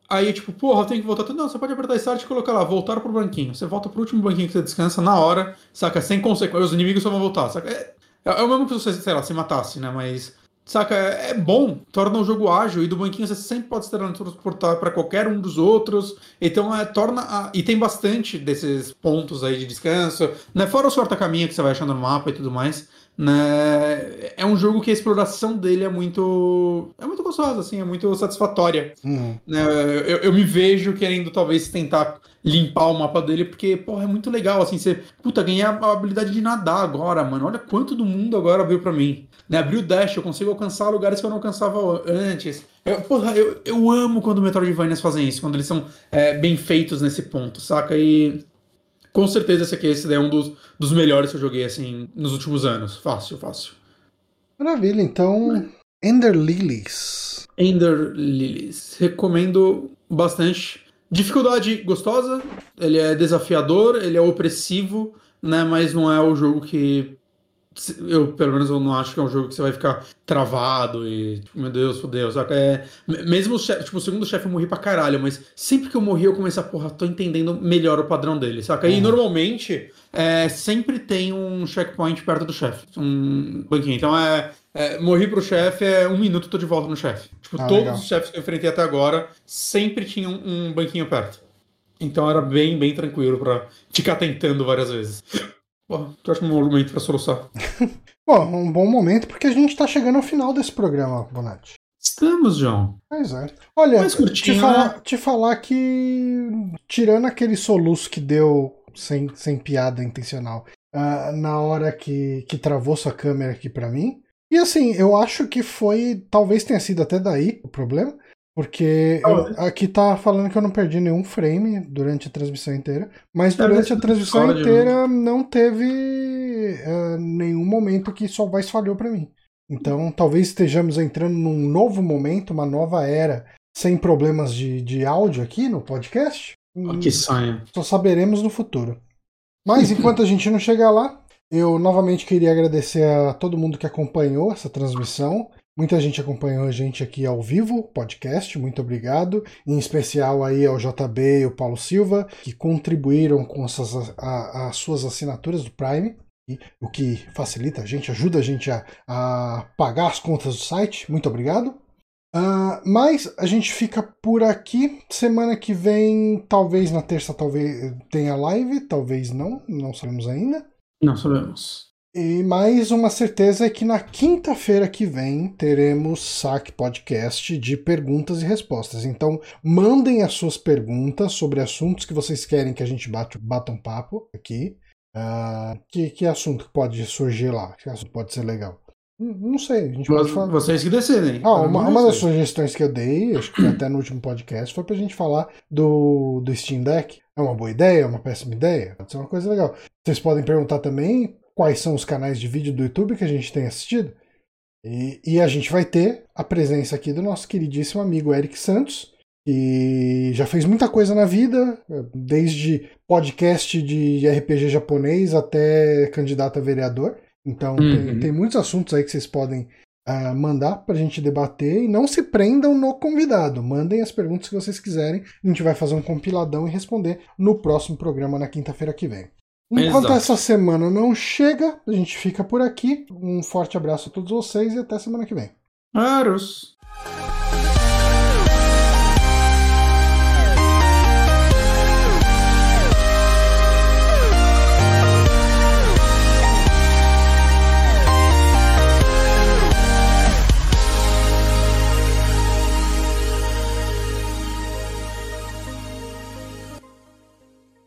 Aí, tipo, porra, eu tenho que voltar tudo. Não, você pode apertar Start e colocar lá, voltar pro banquinho. Você volta pro último banquinho que você descansa na hora, saca? Sem consequência. Os inimigos só vão voltar, saca? É, é o mesmo que você, sei lá, se matasse, né? Mas Saca? É, é bom, torna o jogo ágil e do banquinho você sempre pode se transportar para qualquer um dos outros. Então é, torna. A... E tem bastante desses pontos aí de descanso, né? Fora os corta-caminho que você vai achando no mapa e tudo mais. Né? É um jogo que a exploração dele é muito. É muito gostosa, assim, é muito satisfatória. Uhum. Né? Eu, eu, me vejo querendo talvez tentar limpar o mapa dele, porque, porra, é muito legal, assim, você. Puta, ganhei a habilidade de nadar agora, mano. Olha quanto do mundo agora veio para mim. Né? Abrir o dash, eu consigo alcançar lugares que eu não alcançava antes. Eu, porra, eu, eu amo quando Metroidvanias fazem isso, quando eles são é, bem feitos nesse ponto, saca? E com certeza esse aqui esse é um dos, dos melhores que eu joguei assim nos últimos anos. Fácil, fácil. Maravilha, então. Ender Lilies. Ender Lilies. Recomendo bastante. Dificuldade gostosa, ele é desafiador, ele é opressivo, né? Mas não é o jogo que eu, pelo menos, eu não acho que é um jogo que você vai ficar travado e, tipo, meu Deus, fodeu, saca? É, mesmo o chefe, tipo, o segundo chefe eu morri pra caralho, mas sempre que eu morri eu comecei a, porra, tô entendendo melhor o padrão dele, saca? Uhum. E normalmente, é, sempre tem um checkpoint perto do chefe, um banquinho. Então é, é, morri pro chefe, é um minuto tô de volta no chefe. Tipo, ah, todos legal. os chefes que eu enfrentei até agora sempre tinham um banquinho perto. Então era bem, bem tranquilo para ficar tentando várias vezes. Bom, tu acha um bom momento para soluçar? [LAUGHS] bom, um bom momento porque a gente está chegando ao final desse programa, Bonatti. Estamos, João. Pois é. Olha, te, falar, né? te falar que, tirando aquele soluço que deu sem, sem piada intencional, uh, na hora que, que travou sua câmera aqui para mim, e assim, eu acho que foi, talvez tenha sido até daí o problema, porque eu, aqui tá falando que eu não perdi nenhum frame durante a transmissão inteira, mas durante a transmissão inteira não teve uh, nenhum momento que só vai falhou para mim. Então talvez estejamos entrando num novo momento, uma nova era, sem problemas de, de áudio aqui no podcast. Oh, que sonho. Só saberemos no futuro. Mas [LAUGHS] enquanto a gente não chegar lá, eu novamente queria agradecer a todo mundo que acompanhou essa transmissão. Muita gente acompanhou a gente aqui ao vivo, podcast, muito obrigado. Em especial aí ao JB e ao Paulo Silva, que contribuíram com essas, a, as suas assinaturas do Prime. O que facilita a gente, ajuda a gente a, a pagar as contas do site. Muito obrigado. Uh, mas a gente fica por aqui. Semana que vem, talvez na terça, talvez tenha live, talvez não, não sabemos ainda. Não sabemos. E mais uma certeza é que na quinta-feira que vem teremos saque podcast de perguntas e respostas. Então mandem as suas perguntas sobre assuntos que vocês querem que a gente bate, bata um papo aqui. Uh, que, que assunto pode surgir lá? Que assunto pode ser legal? Não sei, a gente pode falar. Vocês que decidem. Ah, uma, uma das sugestões que eu dei, acho que até no último podcast, foi pra gente falar do, do Steam Deck. É uma boa ideia? É uma péssima ideia? Pode ser uma coisa legal. Vocês podem perguntar também quais são os canais de vídeo do YouTube que a gente tem assistido. E, e, a gente vai ter a presença aqui do nosso queridíssimo amigo Eric Santos, que já fez muita coisa na vida, desde podcast de RPG japonês até candidato a vereador. Então uhum. tem, tem, muitos assuntos aí que vocês podem uh, mandar para a gente debater e não se prendam no convidado. Mandem as perguntas que vocês quiserem. A gente vai fazer um compiladão e responder no próximo programa na quinta-feira que vem. Enquanto Exato. essa semana não chega, a gente fica por aqui. Um forte abraço a todos vocês e até semana que vem. Aros.